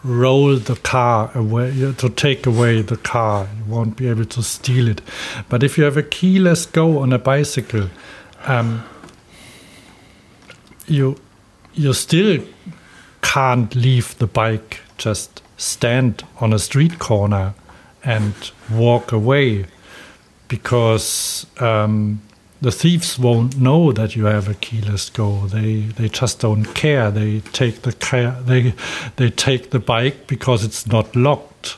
roll the car away to take away the car. You won't be able to steal it. But if you have a keyless go on a bicycle um, you you still can't leave the bike. Just stand on a street corner and walk away because um, the thieves won't know that you have a keyless go. They they just don't care. They take the car, they they take the bike because it's not locked.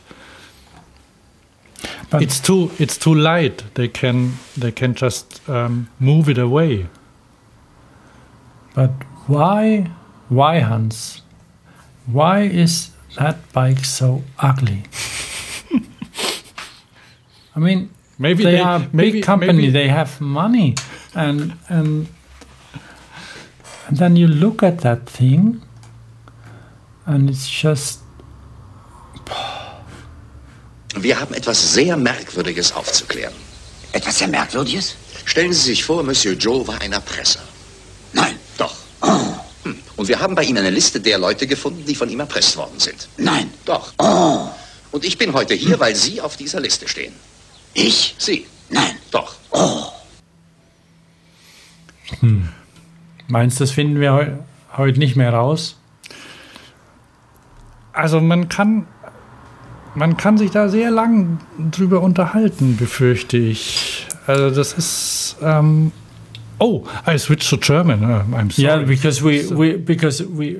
But it's too it's too light. They can they can just um, move it away. but why why Hans? Why is that bike so ugly? [LAUGHS] I mean, Maybe they, they, are a maybe, big company. maybe- They have money, and and and then you look at that thing, and it's just Wir haben etwas sehr Merkwürdiges aufzuklären. Etwas sehr Merkwürdiges? Stellen Sie sich vor, Monsieur Joe war ein Erpresser. Nein, Doch. Hm. Und wir haben bei Ihnen eine Liste der Leute gefunden, die von ihm erpresst worden sind. nein. Doch. Und ich bin heute hier, weil Sie auf dieser Liste stehen. Ich? Sie. Nein. Doch. meinst, das finden wir heu heute nicht mehr raus? Also man kann man kann sich da sehr lang drüber unterhalten, befürchte ich. Also das ist ähm, oh, I switched to German. Uh, I'm sorry. Yeah, because we, we because we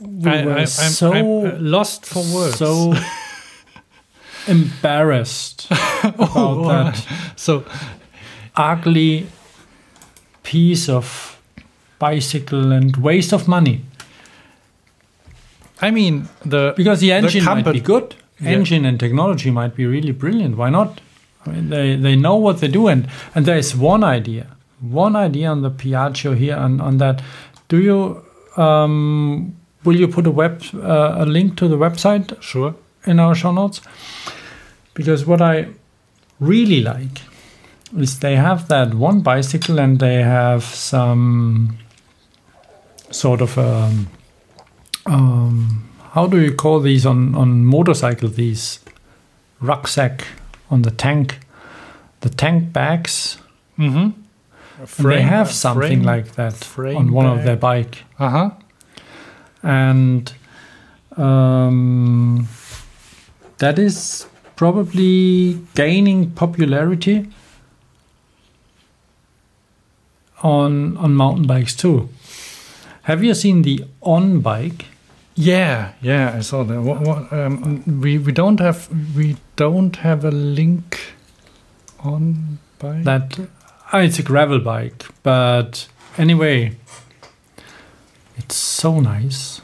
we I, were I, I'm, so I'm uh, lost for words. so [LAUGHS] embarrassed [LAUGHS] about that so ugly piece of bicycle and waste of money. I mean the Because the engine might be good. Yeah. Engine and technology might be really brilliant. Why not? I mean, they, they know what they do. And, and there is one idea, one idea on the Piaggio here on, on that. Do you, um, will you put a web, uh, a link to the website Sure. In our show notes? Because what I really like is they have that one bicycle and they have some sort of um, um, how do you call these on on motorcycle these rucksack on the tank the tank bags Mm-hmm. and they have something like that frame on one of their bike Uh huh. and um, that is probably gaining popularity on on mountain bikes too. Have you seen the on bike? Yeah, yeah, I saw that. What, what, um, we we don't have we don't have a link on by That ah, it's a gravel bike, but anyway, it's so nice.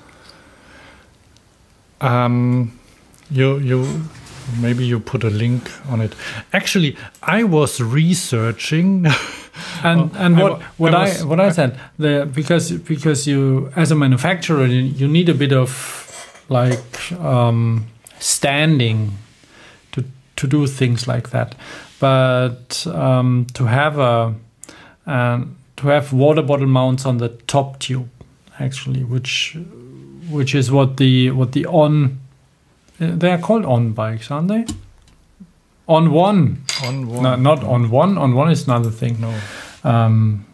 Um, you you maybe you put a link on it. Actually, I was researching. [LAUGHS] And Oh, and what wa- what I I, what I said the because because you as a manufacturer you, you need a bit of like um, standing to to do things like that, but um, to have a um, to have water bottle mounts on the top tube actually, which which is what the what the on they are called on bikes, aren't they? On one, on one. no, not on one. On one is another thing No. um,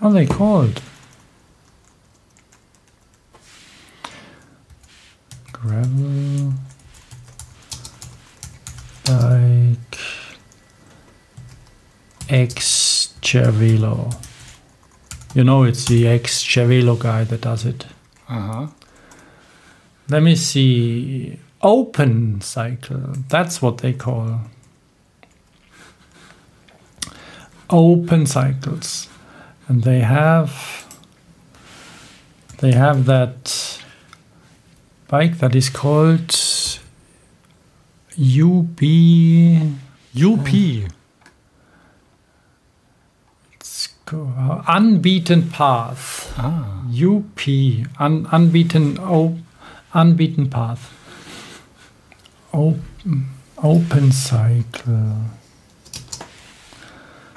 how are they called? Gravel bike X Cervelo. You know, it's the X Cervelo guy that does it. Uh huh. Let me see. Open cycle. That's what they call. Open cycles. And they have they have that bike that is called UB UP. it's co- unbeaten path. Ah. UP un, unbeaten o, unbeaten path. Open, open cycle.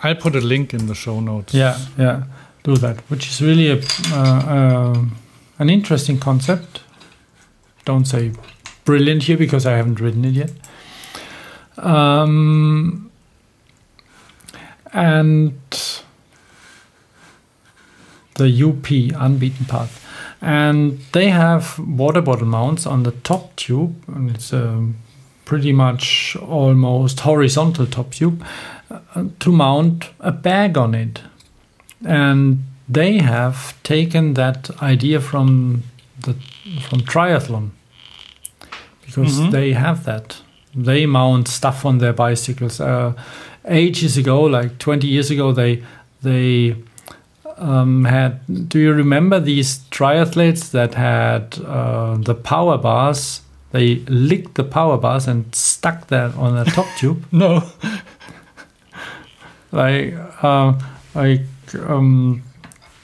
I'll put a link in the show notes. Yeah, yeah, do that. Which is really a uh, uh, an interesting concept. Don't say brilliant here because I haven't written it yet. Um, and the UP unbeaten path, and they have water bottle mounts on the top tube, and it's a pretty much almost horizontal top tube uh, to mount a bag on it. And they have taken that idea from the from triathlon because Mhm. they have that. They mount stuff on their bicycles. Uh, ages ago like 20 years ago they they um, had do you remember these triathletes that had uh, the power bars they licked the power bars and stuck that on the top [LAUGHS] tube No. [LAUGHS] like uh, like um,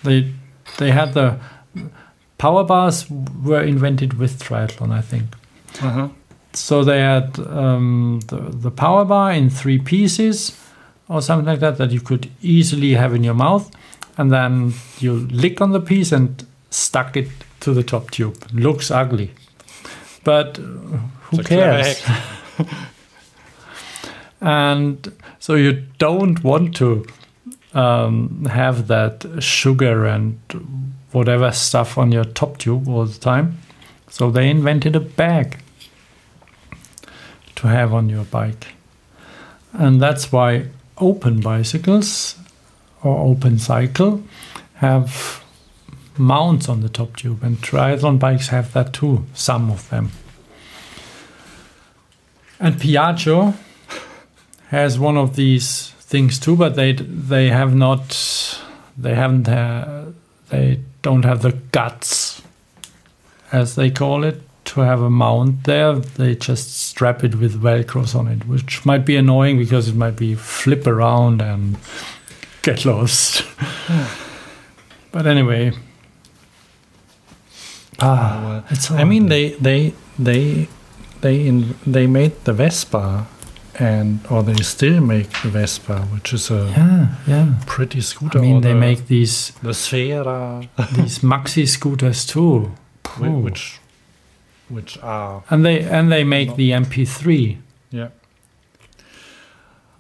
they they had the power bars were invented with triathlon, I think. Uh huh. So they had um, the the power bar in three pieces or something like that that you could easily have in your mouth, and then you lick on the piece and stuck it to the top tube. Looks ugly, but uh, who cares? [LAUGHS] and so you don't want to um, have that sugar and whatever stuff on your top tube all the time. So they invented a bag to have on your bike. And that's why open bicycles or open cycle have mounts on the top tube, and triathlon bikes have that too. Some of them. And Piaggio has one of these things too, but they they have not, they haven't, uh, they don't have the guts, as they call it, to have a mount there. They just strap it with Velcros on it, which might be annoying because it might be flip around and get lost. but anyway. Ah, it's I mean, they they they they in, they made the Vespa, and or they still make the Vespa, which is a yeah, yeah. pretty scooter. I mean, they the, make these the Sfera, [LAUGHS] these maxi scooters too, whi- which which are and they and they make the MP3, yeah.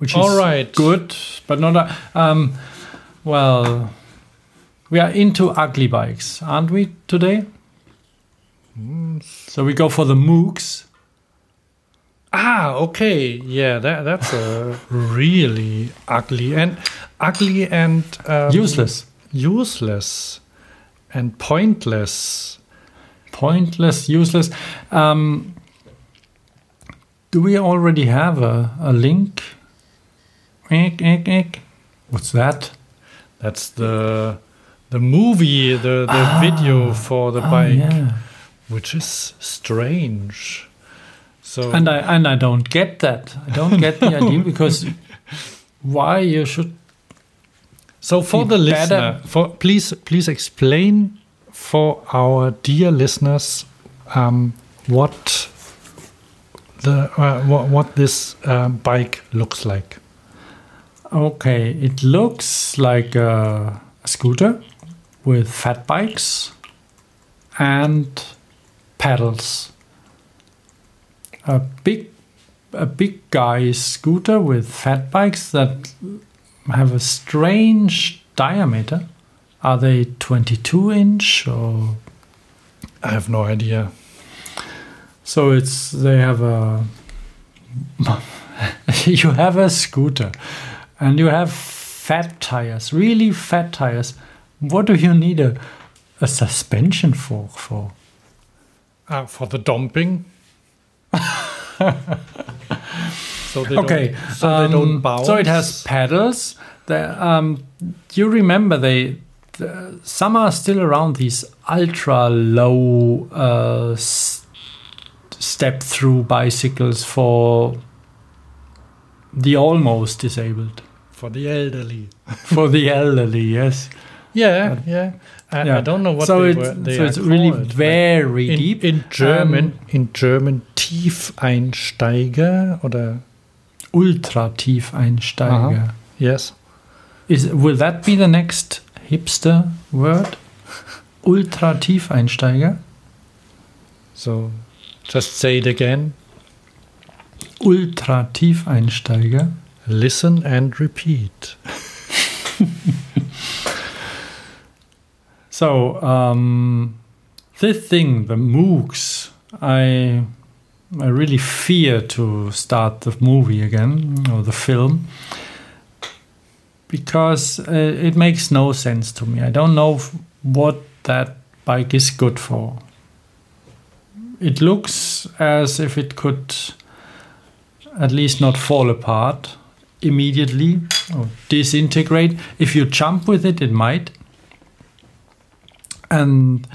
Which All is right. good, but not. A, um, well, we are into ugly bikes, aren't we today? So we go for the Mooks. Ah, okay, yeah, that that's a [LAUGHS] really ugly and ugly and um, Useless. useless, and pointless. pointless, useless. Um, do we already have a, a link? Eek, eek, eek. What's that? That's the the movie, the the video for the Oh, bike, yeah. which is strange. So And I and I don't get that. I don't get the idea [LAUGHS] because why you should So for the better- listener, for please please explain for our dear listeners um, what the uh, what, what this uh, bike looks like. Okay, it looks like a, a scooter with fat bikes and pedals. A big, a big guy scooter with fat bikes that have a strange diameter. Are they 22 inch or I have no idea. so? It's they have a [LAUGHS] you have a scooter and you have fat tires, really fat tires. What do you need a, a suspension for? For Ah, for the dumping. so they okay, don't, so they don't um, bounce. so it has pedals. The, um, you remember they the, some are still around these ultra low uh, s- step through bicycles for the almost disabled for the elderly. for the elderly. Yes. Yeah, yeah. I, Yeah. I don't know what so they it, were. They so it's really called, but very in, deep in German. Um, in German Tiefeinsteiger oder ultra tief Einsteiger. Aha. yes. Is will that be the next hipster word? Ultra tief Einsteiger. So just say it again. Ultra tief Einsteiger. Listen and repeat. [LAUGHS] So um, this thing, the MOOCs, I I really fear to start the movie again or the film because uh, it makes no sense to me. I don't know what that bike is good for. It looks as if it could at least not fall apart immediately or disintegrate. If you jump with it, it might. And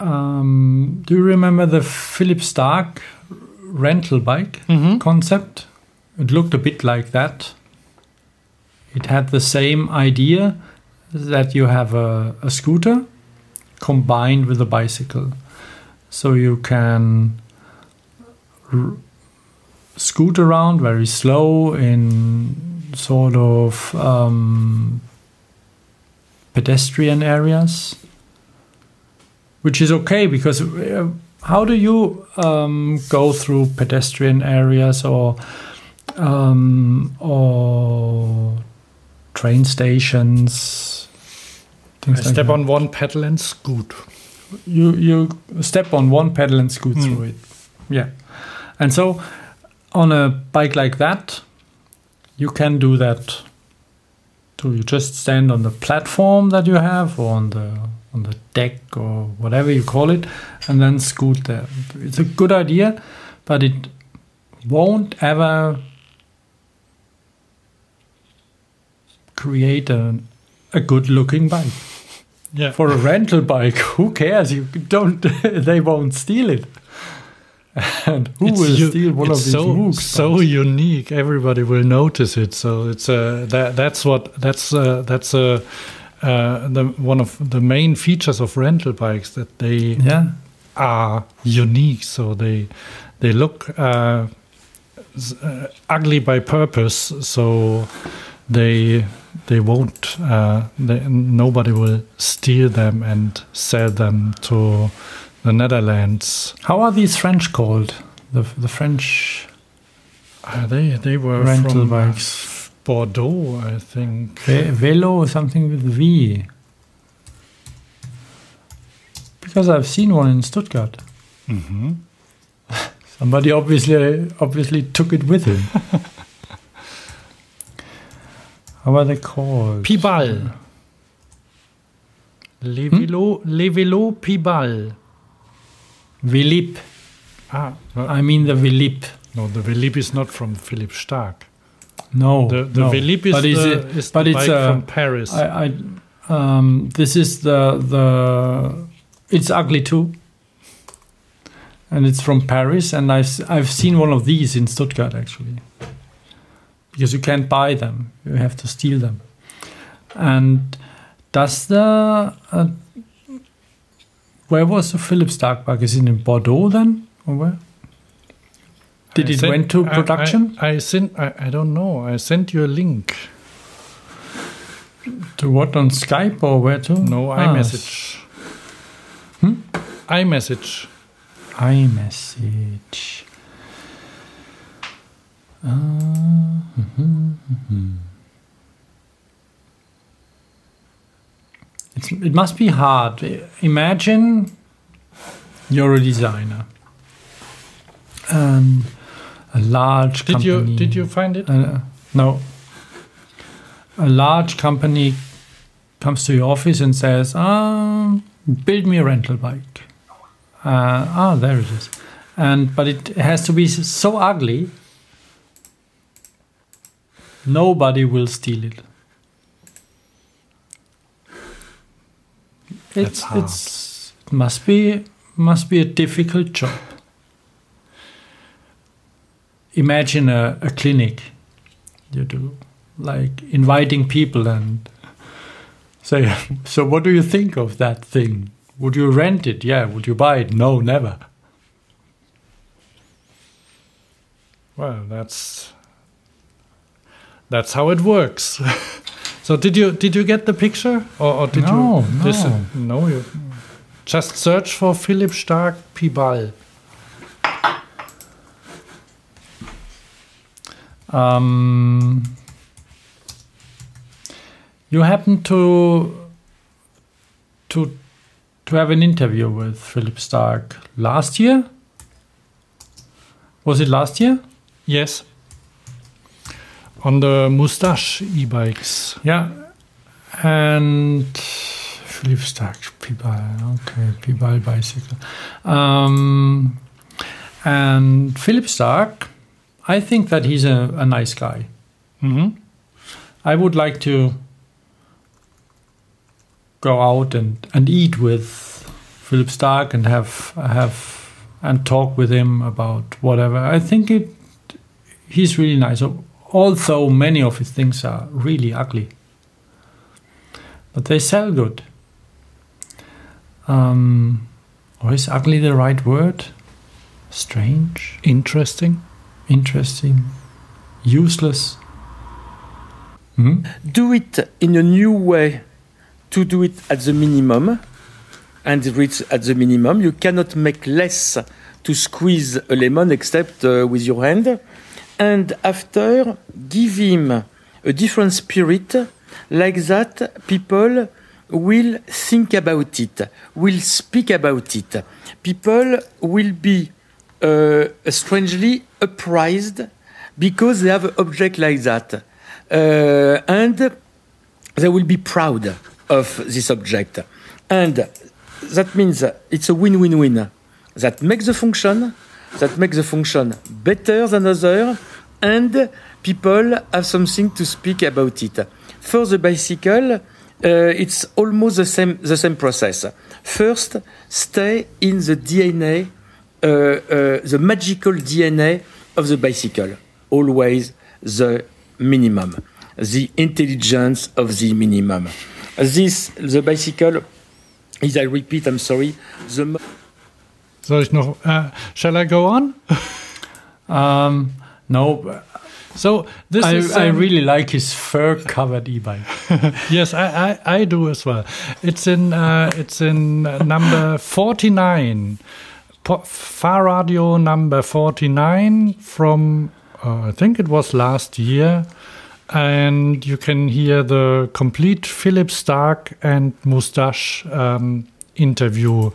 um, do you remember the Philippe Starck rental bike concept? It looked a bit like that. It had the same idea that you have a, a scooter combined with a bicycle. So you can r- scoot around very slow in sort of um, pedestrian areas which is okay because uh, how do you um, go through pedestrian areas or um, or train stations? I like step that. on one pedal and scoot. You you step on one pedal and scoot through it. Yeah, and so on a bike like that, you can do that. too. you just stand on the platform that you have or on the on the deck or whatever you call it, and then scoot there. It's a good idea, but it won't ever create a, a good looking bike. Yeah. For a rental bike, who cares? You don't [LAUGHS] they won't steal it. And who It's will u- steal one of these so, Moog so unique. Everybody will notice it. So it's uh, that that's what that's uh, that's uh, uh, the one of the main features of rental bikes that they Yeah. are unique. So they they look ugly by purpose. So they they won't uh, they, nobody will steal them and sell them to the Netherlands How are these French called? The the French Uh, they they were rental from bikes. Bordeaux, I think. Ve- Velo or something with V. Because I've seen one in Stuttgart. Mhm. [LAUGHS] Somebody obviously obviously took it with him. [LAUGHS] How are they called? Pibal. Les vélos, les Pibal. Velib. Ah, no, I mean the Velib. no, the Velib is not from Philippe Starck. No, The, the no. Velib is but is the, it- is but the it's bike uh, from Paris. I, I um, this is the the it's ugly too, and it's from Paris, and I've s- I've seen one of these in Stuttgart actually, because you can't buy them, you have to steal them, and does the uh, where was the Philippe Starck bike? Is it in Bordeaux then, or where? Did I it sent- went to I- I- production I, sent. I, I don't know. I sent you a link. to what on Skype or where to? No Ah, iMessage. Hmm? iMessage. iMessage. Uh, mhm, mhm. It's, it must be hard. Imagine you're a designer and a large Did company. you did you find it? Uh, no. A large company comes to your office and says, um, "Build me a rental bike." Uh, ah, there it is. And but it has to be so ugly. Nobody will steal it. It's, hard. it's it must be must be a difficult job. Imagine a, a clinic you do like inviting people and say [LAUGHS] so what do you think of that thing would you rent it yeah would you buy it no never Well, that's that's how it works. [LAUGHS] so did you did you get the picture or, or did No, you this- no. no you just search for Philippe Starck Pibal. um, you happen to to to have an interview with Philippe Starck last year was it last year Yes. On the Moustache e-bikes. Yeah, and Philippe Starck, Pibal, okay, Pibal bicycle. Um, and Philippe Starck, I think that he's a, a nice guy. Mhm. I would like to go out and, and eat with Philippe Starck and have have and talk with him about whatever. I think it he's really nice. Although many of his things are really ugly, but they sell good. Um, or is ugly the right word? Strange, Interesting. interesting, useless. Hmm? do it in a new way to do it at the minimum and reach at the minimum. You cannot make less to squeeze a lemon except uh, with your hand. And after, give him a different spirit. Like that, people will think about it, will speak about it. People will be uh, strangely apprised because they have an object like that. Uh, and they will be proud of this object. And that means it's a win-win-win. That makes the function, that makes the function better than other, and people have something to speak about it. For the bicycle, uh, it's almost the same the same process. First, stay in the DNA, uh, uh, the magical DNA of the bicycle. Always the minimum, the intelligence of the minimum. This the bicycle is. I repeat. I'm sorry. The Soll ich noch? Uh, shall I go on? Um, no, So this I, is. I um, really like his fur-covered e-bike. [LAUGHS] yes, I, I, I do as well. It's in uh, it's in uh, number forty nine, po- Fahrradio number forty nine from uh, I think it was last year, and you can hear the complete Philippe Starck and Moustache um, interview,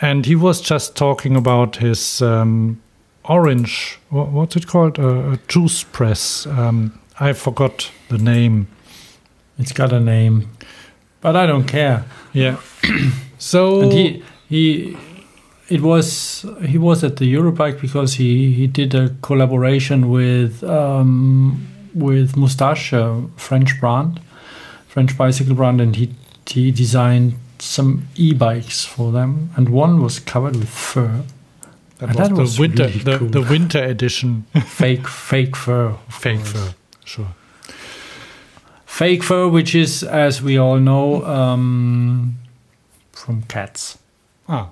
and he was just talking about his. Um, Orange, what's it called? Uh, a juice press. Um, I forgot the name. It's got a name, but I don't care. Yeah. [COUGHS] so And he he it was he was at the Eurobike because he he did a collaboration with um, with Moustache, a French brand, French bicycle brand, and he he designed some e-bikes for them, and one was covered with fur, that and was that the was winter really the, cool. the winter edition. [LAUGHS] fake fake fur, Fake course. fur, sure. fake fur, which is as we all know um, from cats. Ah.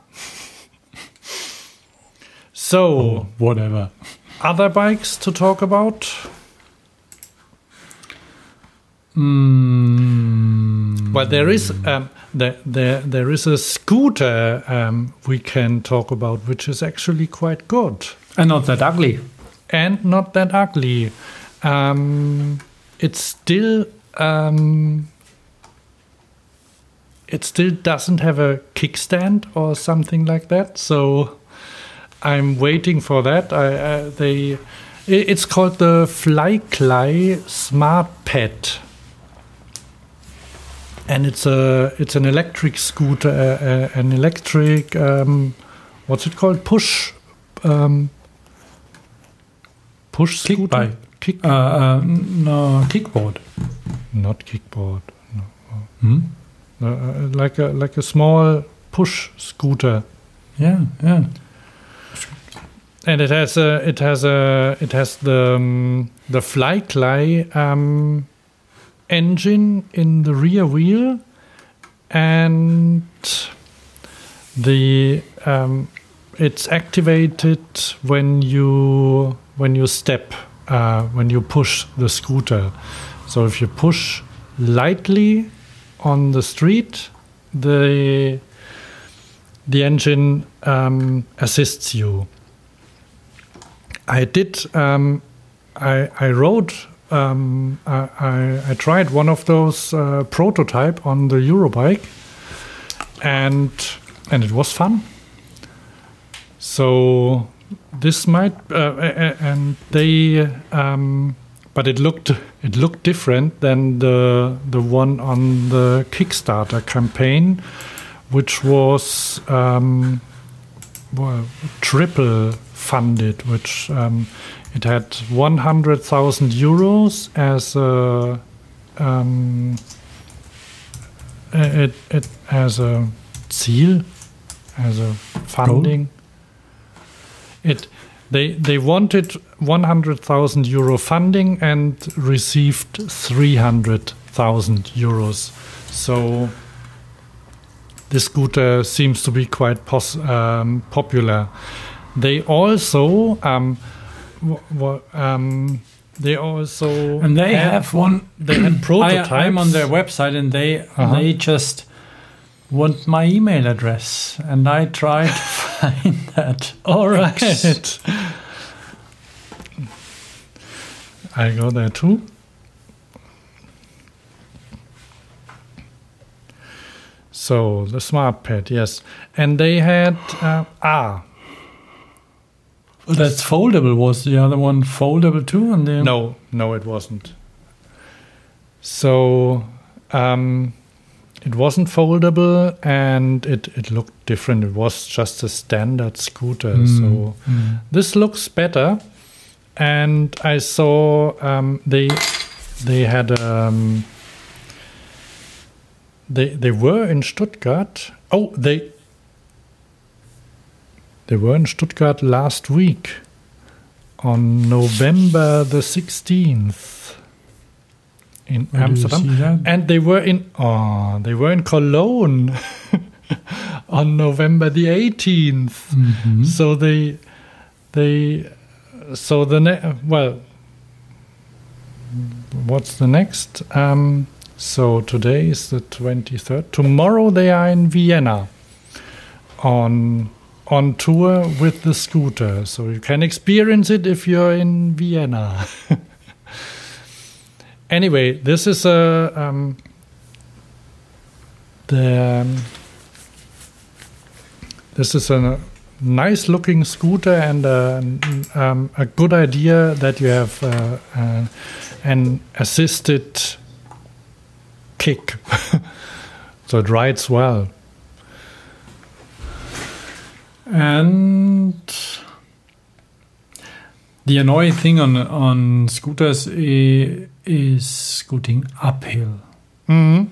So whatever. other bikes to talk about? Mm, Well, there is um, there, there there is a scooter um, we can talk about, which is actually quite good and not that ugly. and not that ugly. Um, it's still um, it still doesn't have a kickstand or something like that. So I'm waiting for that. I uh, they it's called the FlyKly Smart Ped. And it's a it's an electric scooter, uh, uh, an electric um, what's it called? Push um, push Kick scooter. bike. Kick Uh, uh, no, kickboard. not kickboard. No. Hmm? Uh, uh, like a like a small push scooter, Yeah, yeah. and it has a it has a it has the um, the FlyKly um, engine in the rear wheel, and the um, it's activated when you when you step uh, when you push the scooter. So if you push lightly on the street, the the engine um, assists you. I did. Um, I I rode. Um, I, I I tried one of those uh, prototype on the Eurobike, and and it was fun. So this might uh, and they um, but it looked it looked different than the the one on the Kickstarter campaign, which was um, well, triple funded, which um, it had 100,000 euros as a um, it, it as a Ziel, as a funding. It they they wanted 100,000 euro funding and received 300,000 euros. So this scooter seems to be quite um, popular. They also um, w- w- um, they also And they had- have one. they had prototypes. [CLEARS THROAT] I, I'm on their website, and they Uh-huh. they just want my email address, and I tried to [LAUGHS] find that. All right. [LAUGHS] I go there too. So the smart ped, yes, and they had uh, ah That's foldable. Was the other one foldable too? And then no no it wasn't. So um, it wasn't foldable and it, it looked different. It was just a standard scooter. So this looks better. And I saw um, they they had um, they they were in Stuttgart. Oh, they they were in Stuttgart last week on November the 16th in Where Amsterdam. And they were in oh, they were in Cologne [LAUGHS] on November the 18th. Mm-hmm. So they they so the ne- well what's the next um so today is the 23rd tomorrow they are in vienna on on tour with the scooter so you can experience it if you're in vienna. [LAUGHS] Anyway this is a um the um, this is a nice looking scooter and a, um, a good idea that you have uh, uh, an assisted kick. [LAUGHS] So it rides well And the annoying thing on on scooters is scooting uphill. Mhm.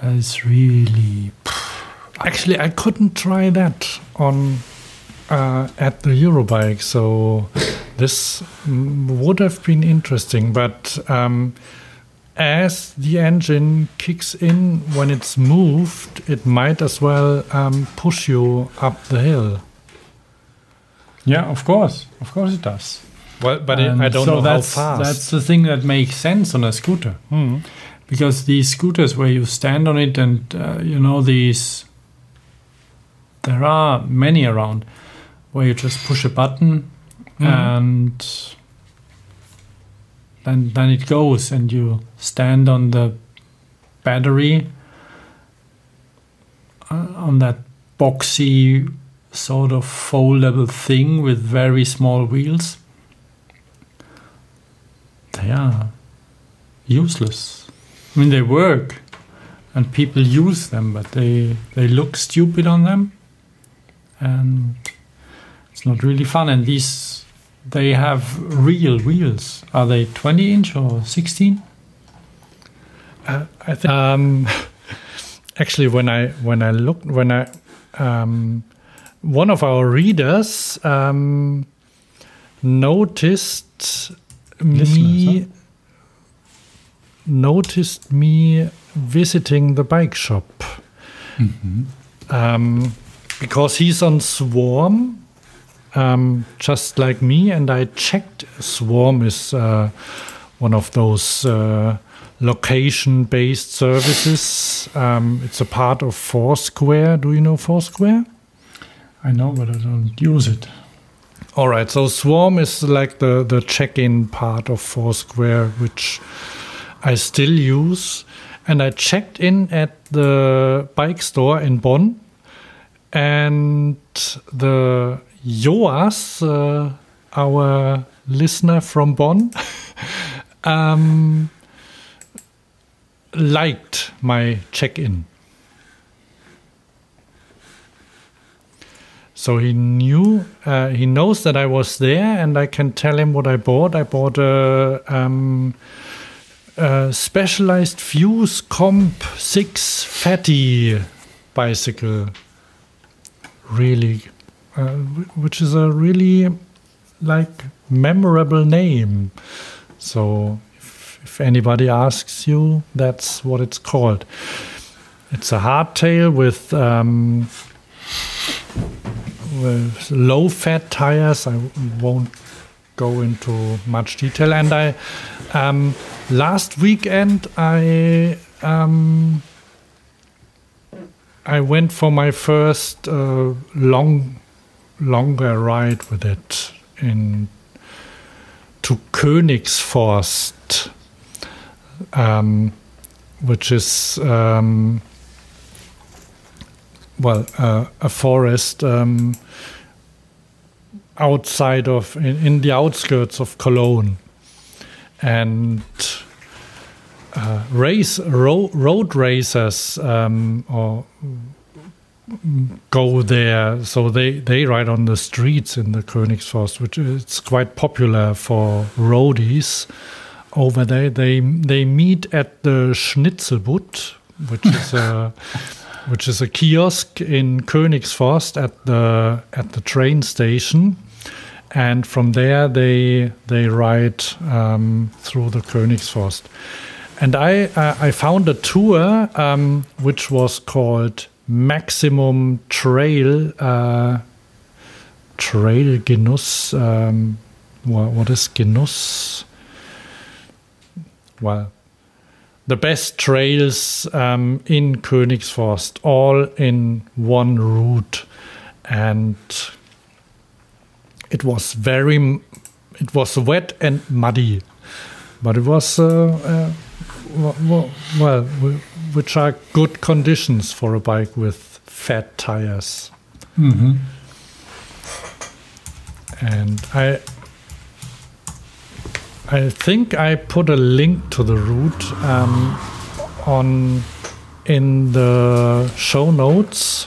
That is really actually i couldn't try that on uh, at the eurobike so this would have been interesting but um, as the engine kicks in when it's moved it might as well um, push you up the hill yeah, of course, of course it does. well but it, i don't so know how that's, fast That's the thing that makes sense on a scooter. Hmm. Because these scooters where you stand on it and, uh, you know, these. There are many around where you just push a button Mhm. and then, then it goes and you stand on the battery uh, on that boxy sort of foldable thing with very small wheels they are useless. I mean, they work, and people use them, but they they look stupid on them, and it's not really fun. And these they have real wheels. Are they twenty inch or sixteen? Uh, I think um, [LAUGHS] actually when I when I looked when I um, one of our readers um, noticed me noticed me visiting the bike shop um, because he's on Swarm. Um, just like me, and I checked. Swarm is uh, one of those uh, location-based services. Um, it's a part of Foursquare. Do you know Foursquare? I know, but I don't use it. All right, so Swarm is like the the check-in part of Foursquare, which I still use. And I checked in at the bike store in Bonn, and the Joas, uh, our listener from Bonn, [LAUGHS] um, liked my check-in. So he knew, uh, he knows that I was there, and I can tell him what I bought. I bought a, um, a specialized Fuse Comp 6 Fattie bicycle. Really, uh, which is a really like memorable name. So if, if anybody asks you, that's what it's called. It's a hardtail with. Um, with low fat tires. I won't go into much detail. And I um, last weekend I um, I went for my first uh, long longer ride with it in to Königsforst, um, which is um, well, uh, a forest um, outside of, in, in the outskirts of Cologne. And uh, race ro- road racers um, or go there. So they they ride on the streets in the Königsforst, which is quite popular for roadies over there. They they meet at the Schnitzelbutt, which is a [LAUGHS] which is a kiosk in Königsforst at the at the train station, and from there they they ride um, through the Königsforst. And I uh, I found a tour um, which was called Maximum Trail uh, Trail Genuss. Um, what, what is Genuss? Well, the best trails um, in Königsforst, all in one route, and it was very, it was wet and muddy, but it was uh, uh, well, which are good conditions for a bike with fat tires. Mm-hmm. And I I think I put a link to the route um, on in the show notes.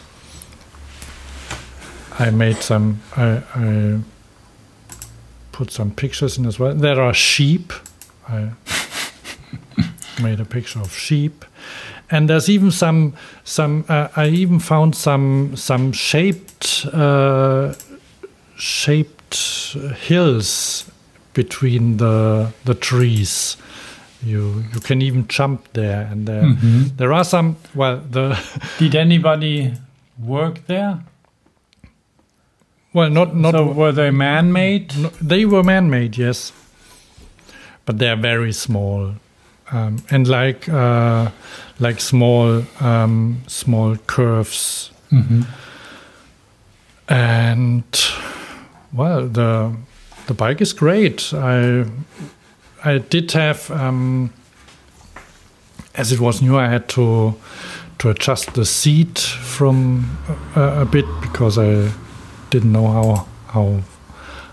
I made some. I, I put some pictures in as well. There are sheep. I [LAUGHS] made a picture of sheep, and there's even some some. Uh, I even found some some shaped uh, shaped hills between the the trees. You you can even jump there, and there Mhm. there are some. Well, the [LAUGHS] Did anybody work there? well not not so were they man-made? No, they were man-made, yes, but they are very small, um, and like uh, like small um, small curves, Mhm. and well, the the bike is great. I I did have um, as it was new, I had to to adjust the seat from uh, a bit because I didn't know how how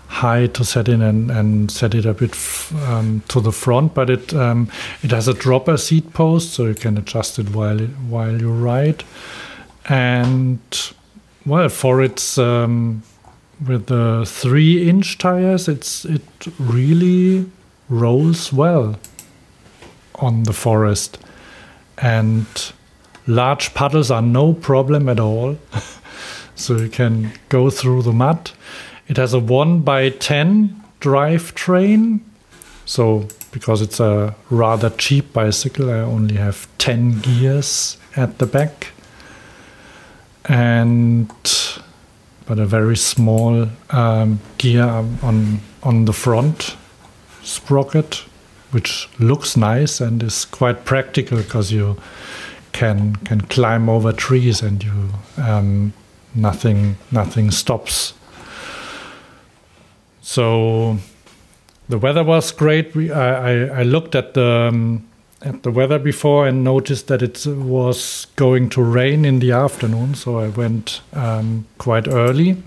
high to set in and, and set it a bit um, to the front, but it um, it has a dropper seat post, so you can adjust it while while you ride. And well, for its um, with the three inch tires, it's it really rolls well on the forest, and large puddles are no problem at all. [LAUGHS] so you can go through the mud. It has a 1 by 10 drivetrain. So, because it's a rather cheap bicycle, I only have 10 gears at the back. And but a very small um, gear on on the front sprocket, which looks nice and is quite practical because you can can climb over trees and you um, nothing nothing stops. So the weather was great. We, I, I, I looked at the um, at the weather before and noticed that it was going to rain in the afternoon, so I went um, quite early.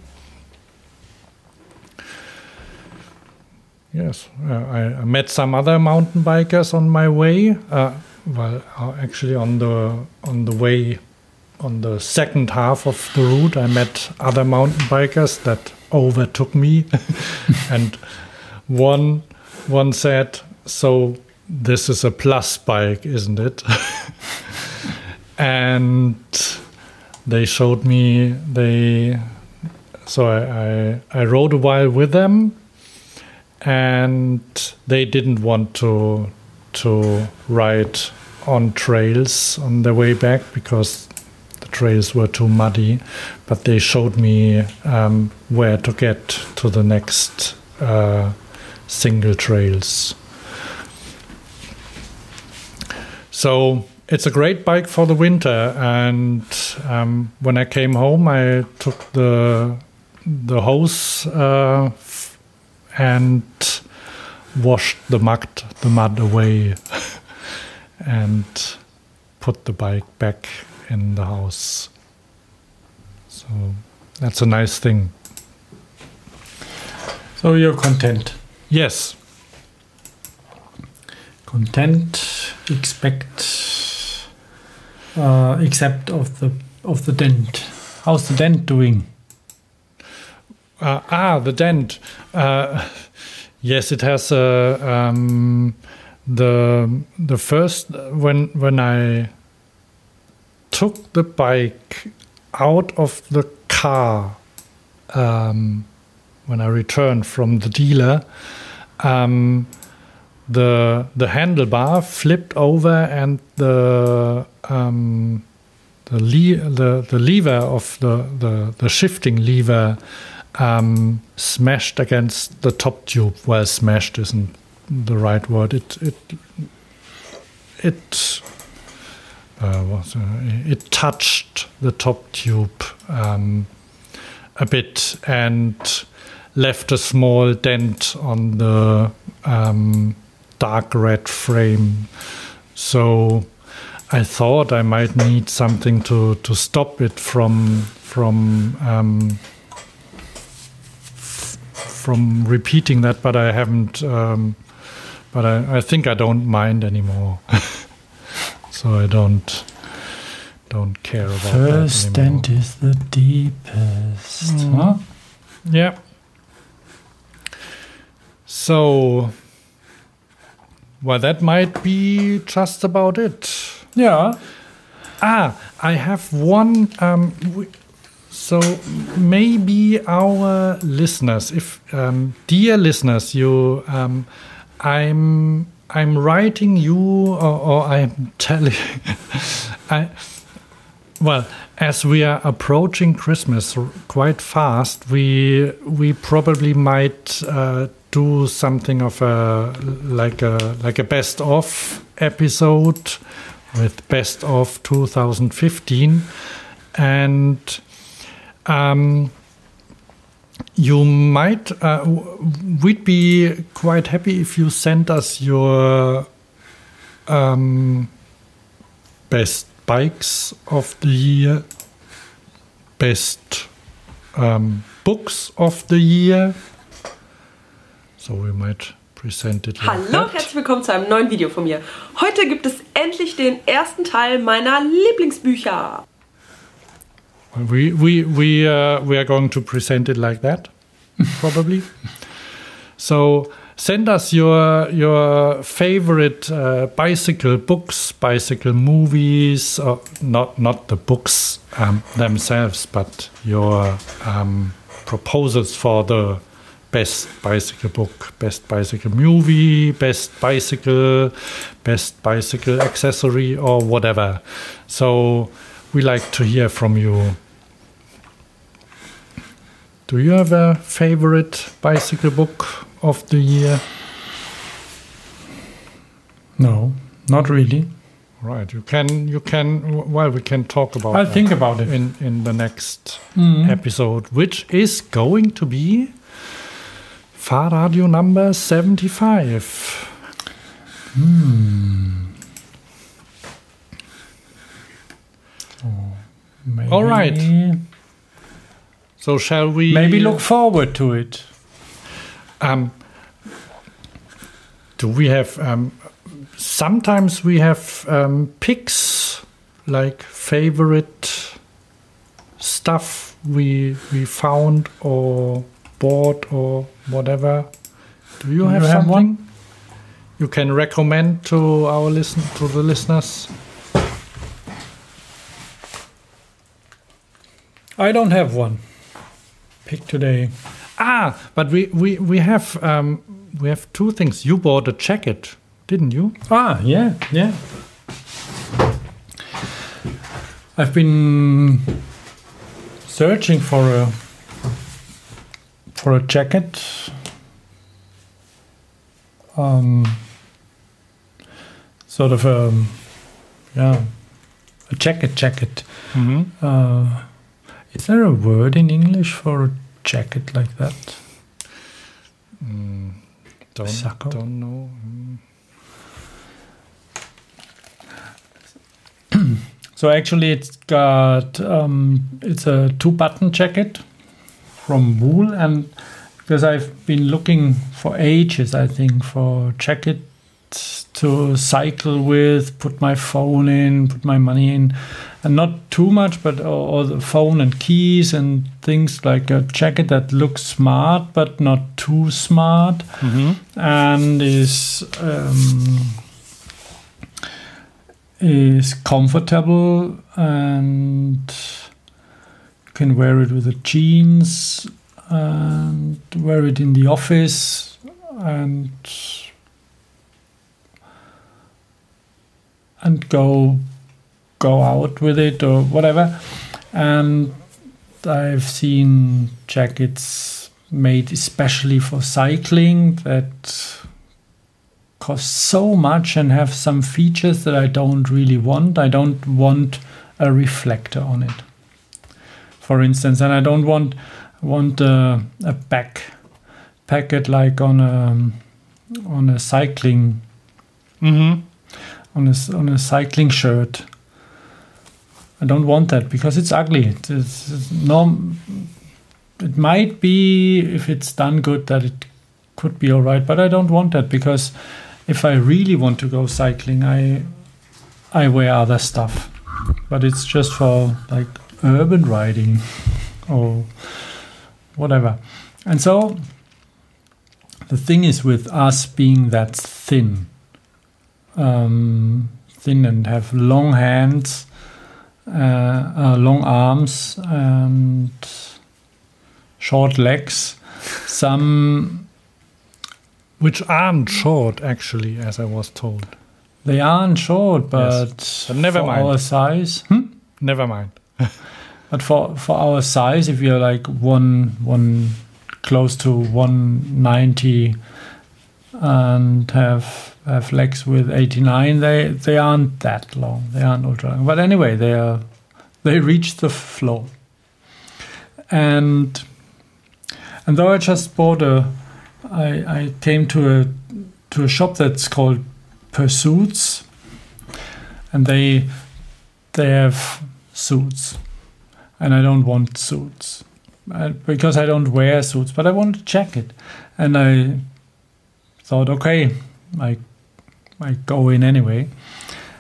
Yes, uh, I, met some other mountain bikers on my way. Uh, well, uh, actually, on the on the way, on the second half of the route, I met other mountain bikers that overtook me, [LAUGHS] and one one said, "So this is a plus bike, isn't it?" [LAUGHS] and they showed me they. So I, I I rode a while with them, and they didn't want to to ride on trails on their way back because the trails were too muddy. But they showed me um, where to get to the next uh, single trails. So it's a great bike for the winter. And um, when I came home, I took the the hose uh, f- and washed the mud the mud away [LAUGHS] and put the bike back in the house. So that's a nice thing. So you're content. Yes. Content expect uh, except of the of the dent? How's the dent doing? Uh, ah, the dent. Uh, [LAUGHS] yes, it has uh, um, the the first when when I took the bike out of the car um, when I returned from the dealer. Um, the the handlebar flipped over and the um, the, le- the the lever of the the, the shifting lever um, smashed against the top tube. Well, smashed isn't the right word. It it it uh, was, uh, it touched the top tube um, a bit and left a small dent on the um, dark red frame. So I thought I might need something to, to stop it from from um, from repeating that, but I haven't. Um, but I, I think I don't mind anymore. [LAUGHS] so I don't don't care about First that anymore. dent is the deepest. Mm. Huh? Yeah. So, well, that might be just about it. Yeah. Ah, I have one. Um, w- so maybe our listeners, if um, dear listeners, you, um, I'm, I'm writing you, or, or I'm telling, [LAUGHS] I, well, as we are approaching Christmas r- quite fast, we we probably might uh, do something of a like a like a best of episode with best of 2015, and um, you might uh, we'd be quite happy if you sent us your um, best bikes of the year, best um, books of the year. So we might present it like Hallo that. herzlich willkommen zu einem neuen Video von mir. Heute gibt es endlich den ersten Teil meiner Lieblingsbücher. We we we uh, we are going to present it like that, [LAUGHS] probably. so send us your your favorite uh, bicycle books, bicycle movies, or not not the books um, themselves, but your um, proposals for the best bicycle book, best bicycle movie, best bicycle, best bicycle accessory, or whatever. So we like to hear from you. Do you have a favorite bicycle book of the year? No, not really. Right, you can you can well we can talk about I'll think about it. in in the next Mhm. episode, which is going to be Fahrradio number seventy five. Hmm. Maybe, All right. So shall we Maybe look forward to it. Um, do we have? Um, sometimes we have um, picks like favorite stuff we we found or bought or whatever. Do you Do have you have something you can recommend to our listen to the listeners? I don't have one. Pick today. Ah, but we we we have um, we have two things. You bought a jacket, didn't you? Ah, yeah, yeah. I've been searching for a for a jacket. Um, sort of a yeah, a jacket jacket. Mm-hmm. Uh, is there a word in English for a jacket like that? Mm, don't Sacco? don't know. Mm. [CLEARS THROAT] So actually, it's got um, it's a two-button jacket from wool, and because I've been looking for ages, I think for jacket to cycle with, put my phone in, put my money in, and not too much, but all, the phone and keys and things like a jacket that looks smart but not too smart, and is um, is comfortable and can wear it with the jeans and wear it in the office and and go go out with it or whatever. And i've seen jackets made especially for cycling that cost so much and have some features that i don't really want. I don't want a reflector on it for instance and i don't want want a, a back packet like on a on a cycling Mm-hmm. on a on a cycling shirt. I don't want that because it's ugly. It's, it's, it's no, it might be if it's done good that it could be all right, but I don't want that because if I really want to go cycling, I I wear other stuff, but it's just for like urban riding or whatever. And so the thing is with us being that thin, um, thin and have long hands, uh, uh, long arms, and short legs. Some Which aren't short, actually, as I was told. they aren't short, but, But never for mind. our size. Hmm? Never mind. [LAUGHS] But for for our size, if you're like one one close to one ninety and have have legs with eighty nine, they they aren't that long. They aren't ultra long. But anyway, they are they reach the floor. And and though I just bought a, I I came to a to a shop that's called Pursuits, and they they have suits and I don't want suits uh, because I don't wear suits, but I want a jacket. And I thought, okay, I I go in anyway.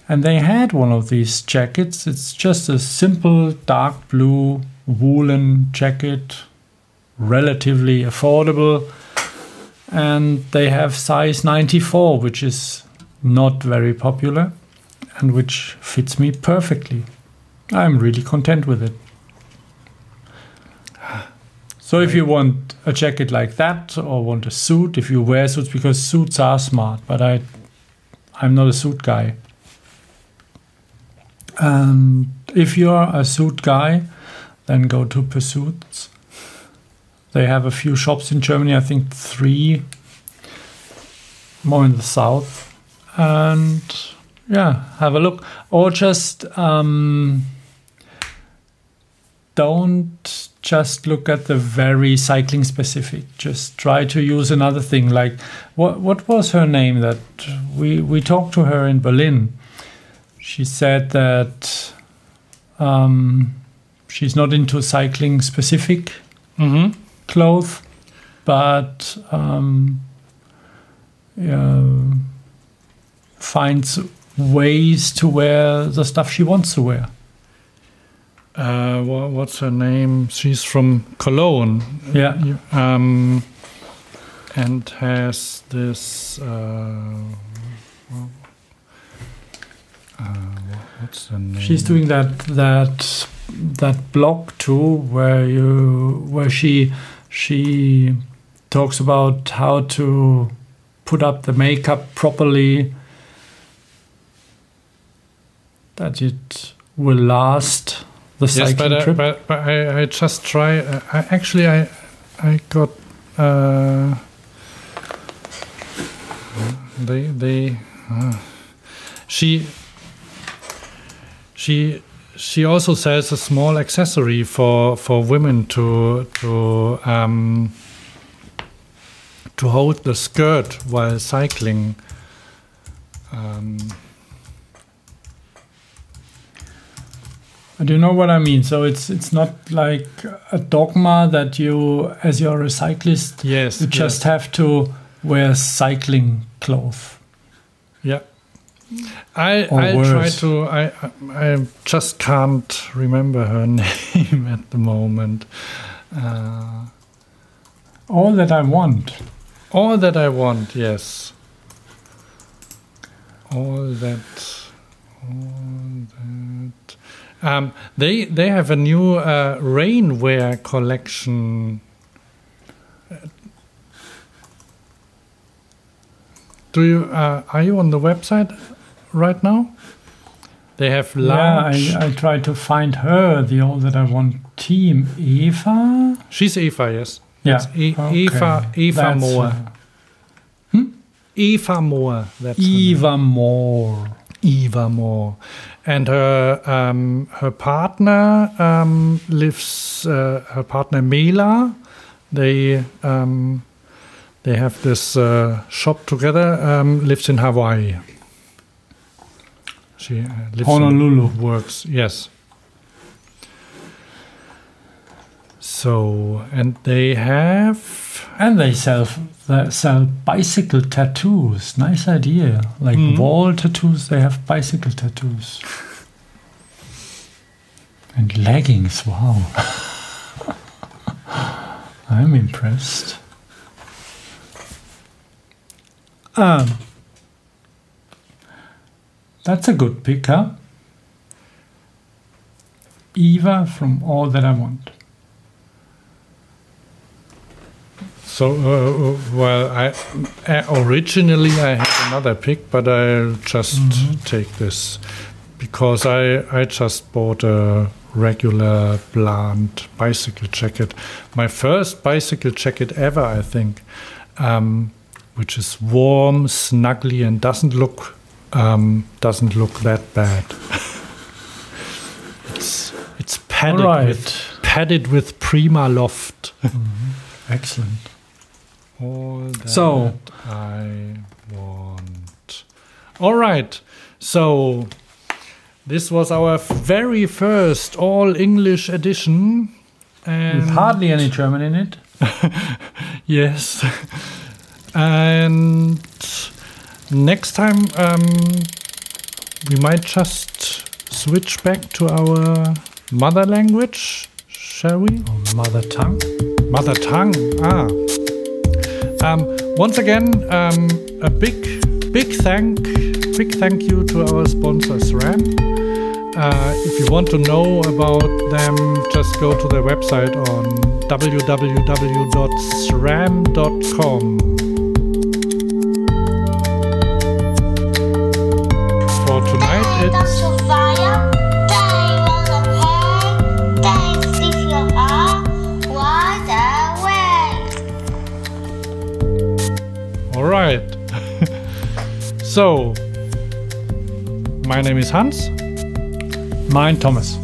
And they had one of these jackets. It's just a simple dark blue woolen jacket, relatively affordable. And they have size 94, which is not very popular and which fits me perfectly. I'm really content with it. So if you want a jacket like that or want a suit, if you wear suits because suits are smart, but I I'm not a suit guy. And if you're a suit guy, then go to Pursuits. They have a few shops in Germany, I think three more in the south. And yeah, have a look. Or just um, don't just look at the very cycling specific. Just try to use another thing. Like what what was her name that we we talked to her in Berlin. She said that um, she's not into cycling specific Mm-hmm. clothes, but um, yeah, finds ways to wear the stuff she wants to wear. Uh, wha- what's her name? She's from Cologne. Yeah. Um, and has this. Uh, uh, what's the name? She's doing that that that blog too, where you where she she talks about how to put up the makeup properly, that it will last the Yes, cycling but, uh, trip. but, but I, I just try. Uh, I, actually, I I got. Uh, they they. Uh, she. She she also sells a small accessory for for women to to um, to hold the skirt while cycling. Um, Do you know what I mean? So it's it's not like a dogma that you, as you're a cyclist, yes, you just yes. have to wear cycling clothes. Yeah. I Or I'll try to. I I I just can't remember her [LAUGHS] name at the moment. Uh, All that I want. all that I want, yes. All that. All that. Um, they they have a new uh, rainwear collection. Do you uh, are you on the website right now? They have launched. Yeah, I, I tried to find her, the All That I Want team. Eva? She's Eva, yes. Yeah. It's E- okay. Eva Eva That's, Moore. uh, Eva Moore. That's. Eva Moore. Eva Moore, and her um, her partner um, lives. Uh, her partner Mela. They um, they have this uh, shop together. Um, lives in Hawaii. She uh, lives Honolulu. works. Yes. So and they have And they sell they sell bicycle tattoos. Nice idea. Like Mhm. wall tattoos, they have bicycle tattoos. And leggings, wow. [LAUGHS] I'm impressed. Um, that's a good pick, huh? Eva from All That I Want. So, uh, well, I uh, originally I had another pick, but I'll just take this because I I just bought a regular bland bicycle jacket, my first bicycle jacket ever, I think, um, which is warm, snuggly, and doesn't look um, doesn't look that bad. [LAUGHS] it's it's padded All with right. padded with PrimaLoft. Excellent. All that So- I want. All right. So this was our very first all English edition. And With hardly any German in it. [LAUGHS] yes. and next time um, we might just switch back to our mother language, shall we? Mother tongue. Mother tongue. Ah. Um, once again, um, a big, big thank, big thank you to our sponsor SRAM. Uh, if you want to know about them, just go to their website on www.sram.com. so, my name is Hans. Mine, Thomas.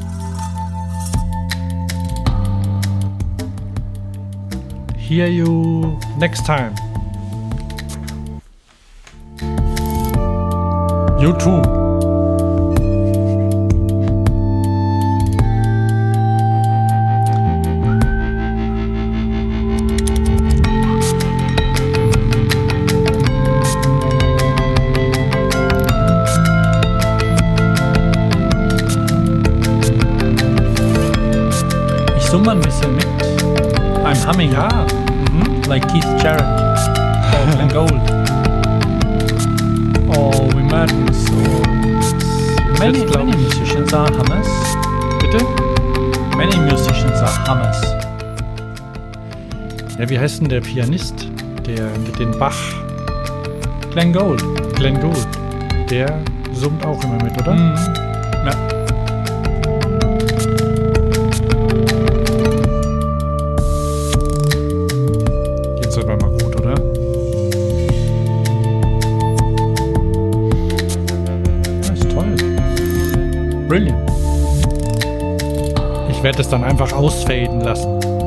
Hear you next time. You too. Like Keith Jarrett or Glenn Gold or Wim Mertens or many, many musicians are hummers. bitte? Many musicians are hummers. Ja, wie heißt denn der Pianist? Der mit den Bach, Glenn Gold. Glenn Gould. Der summt auch immer mit, oder? Mhm. Werde es dann einfach ausfaden lassen.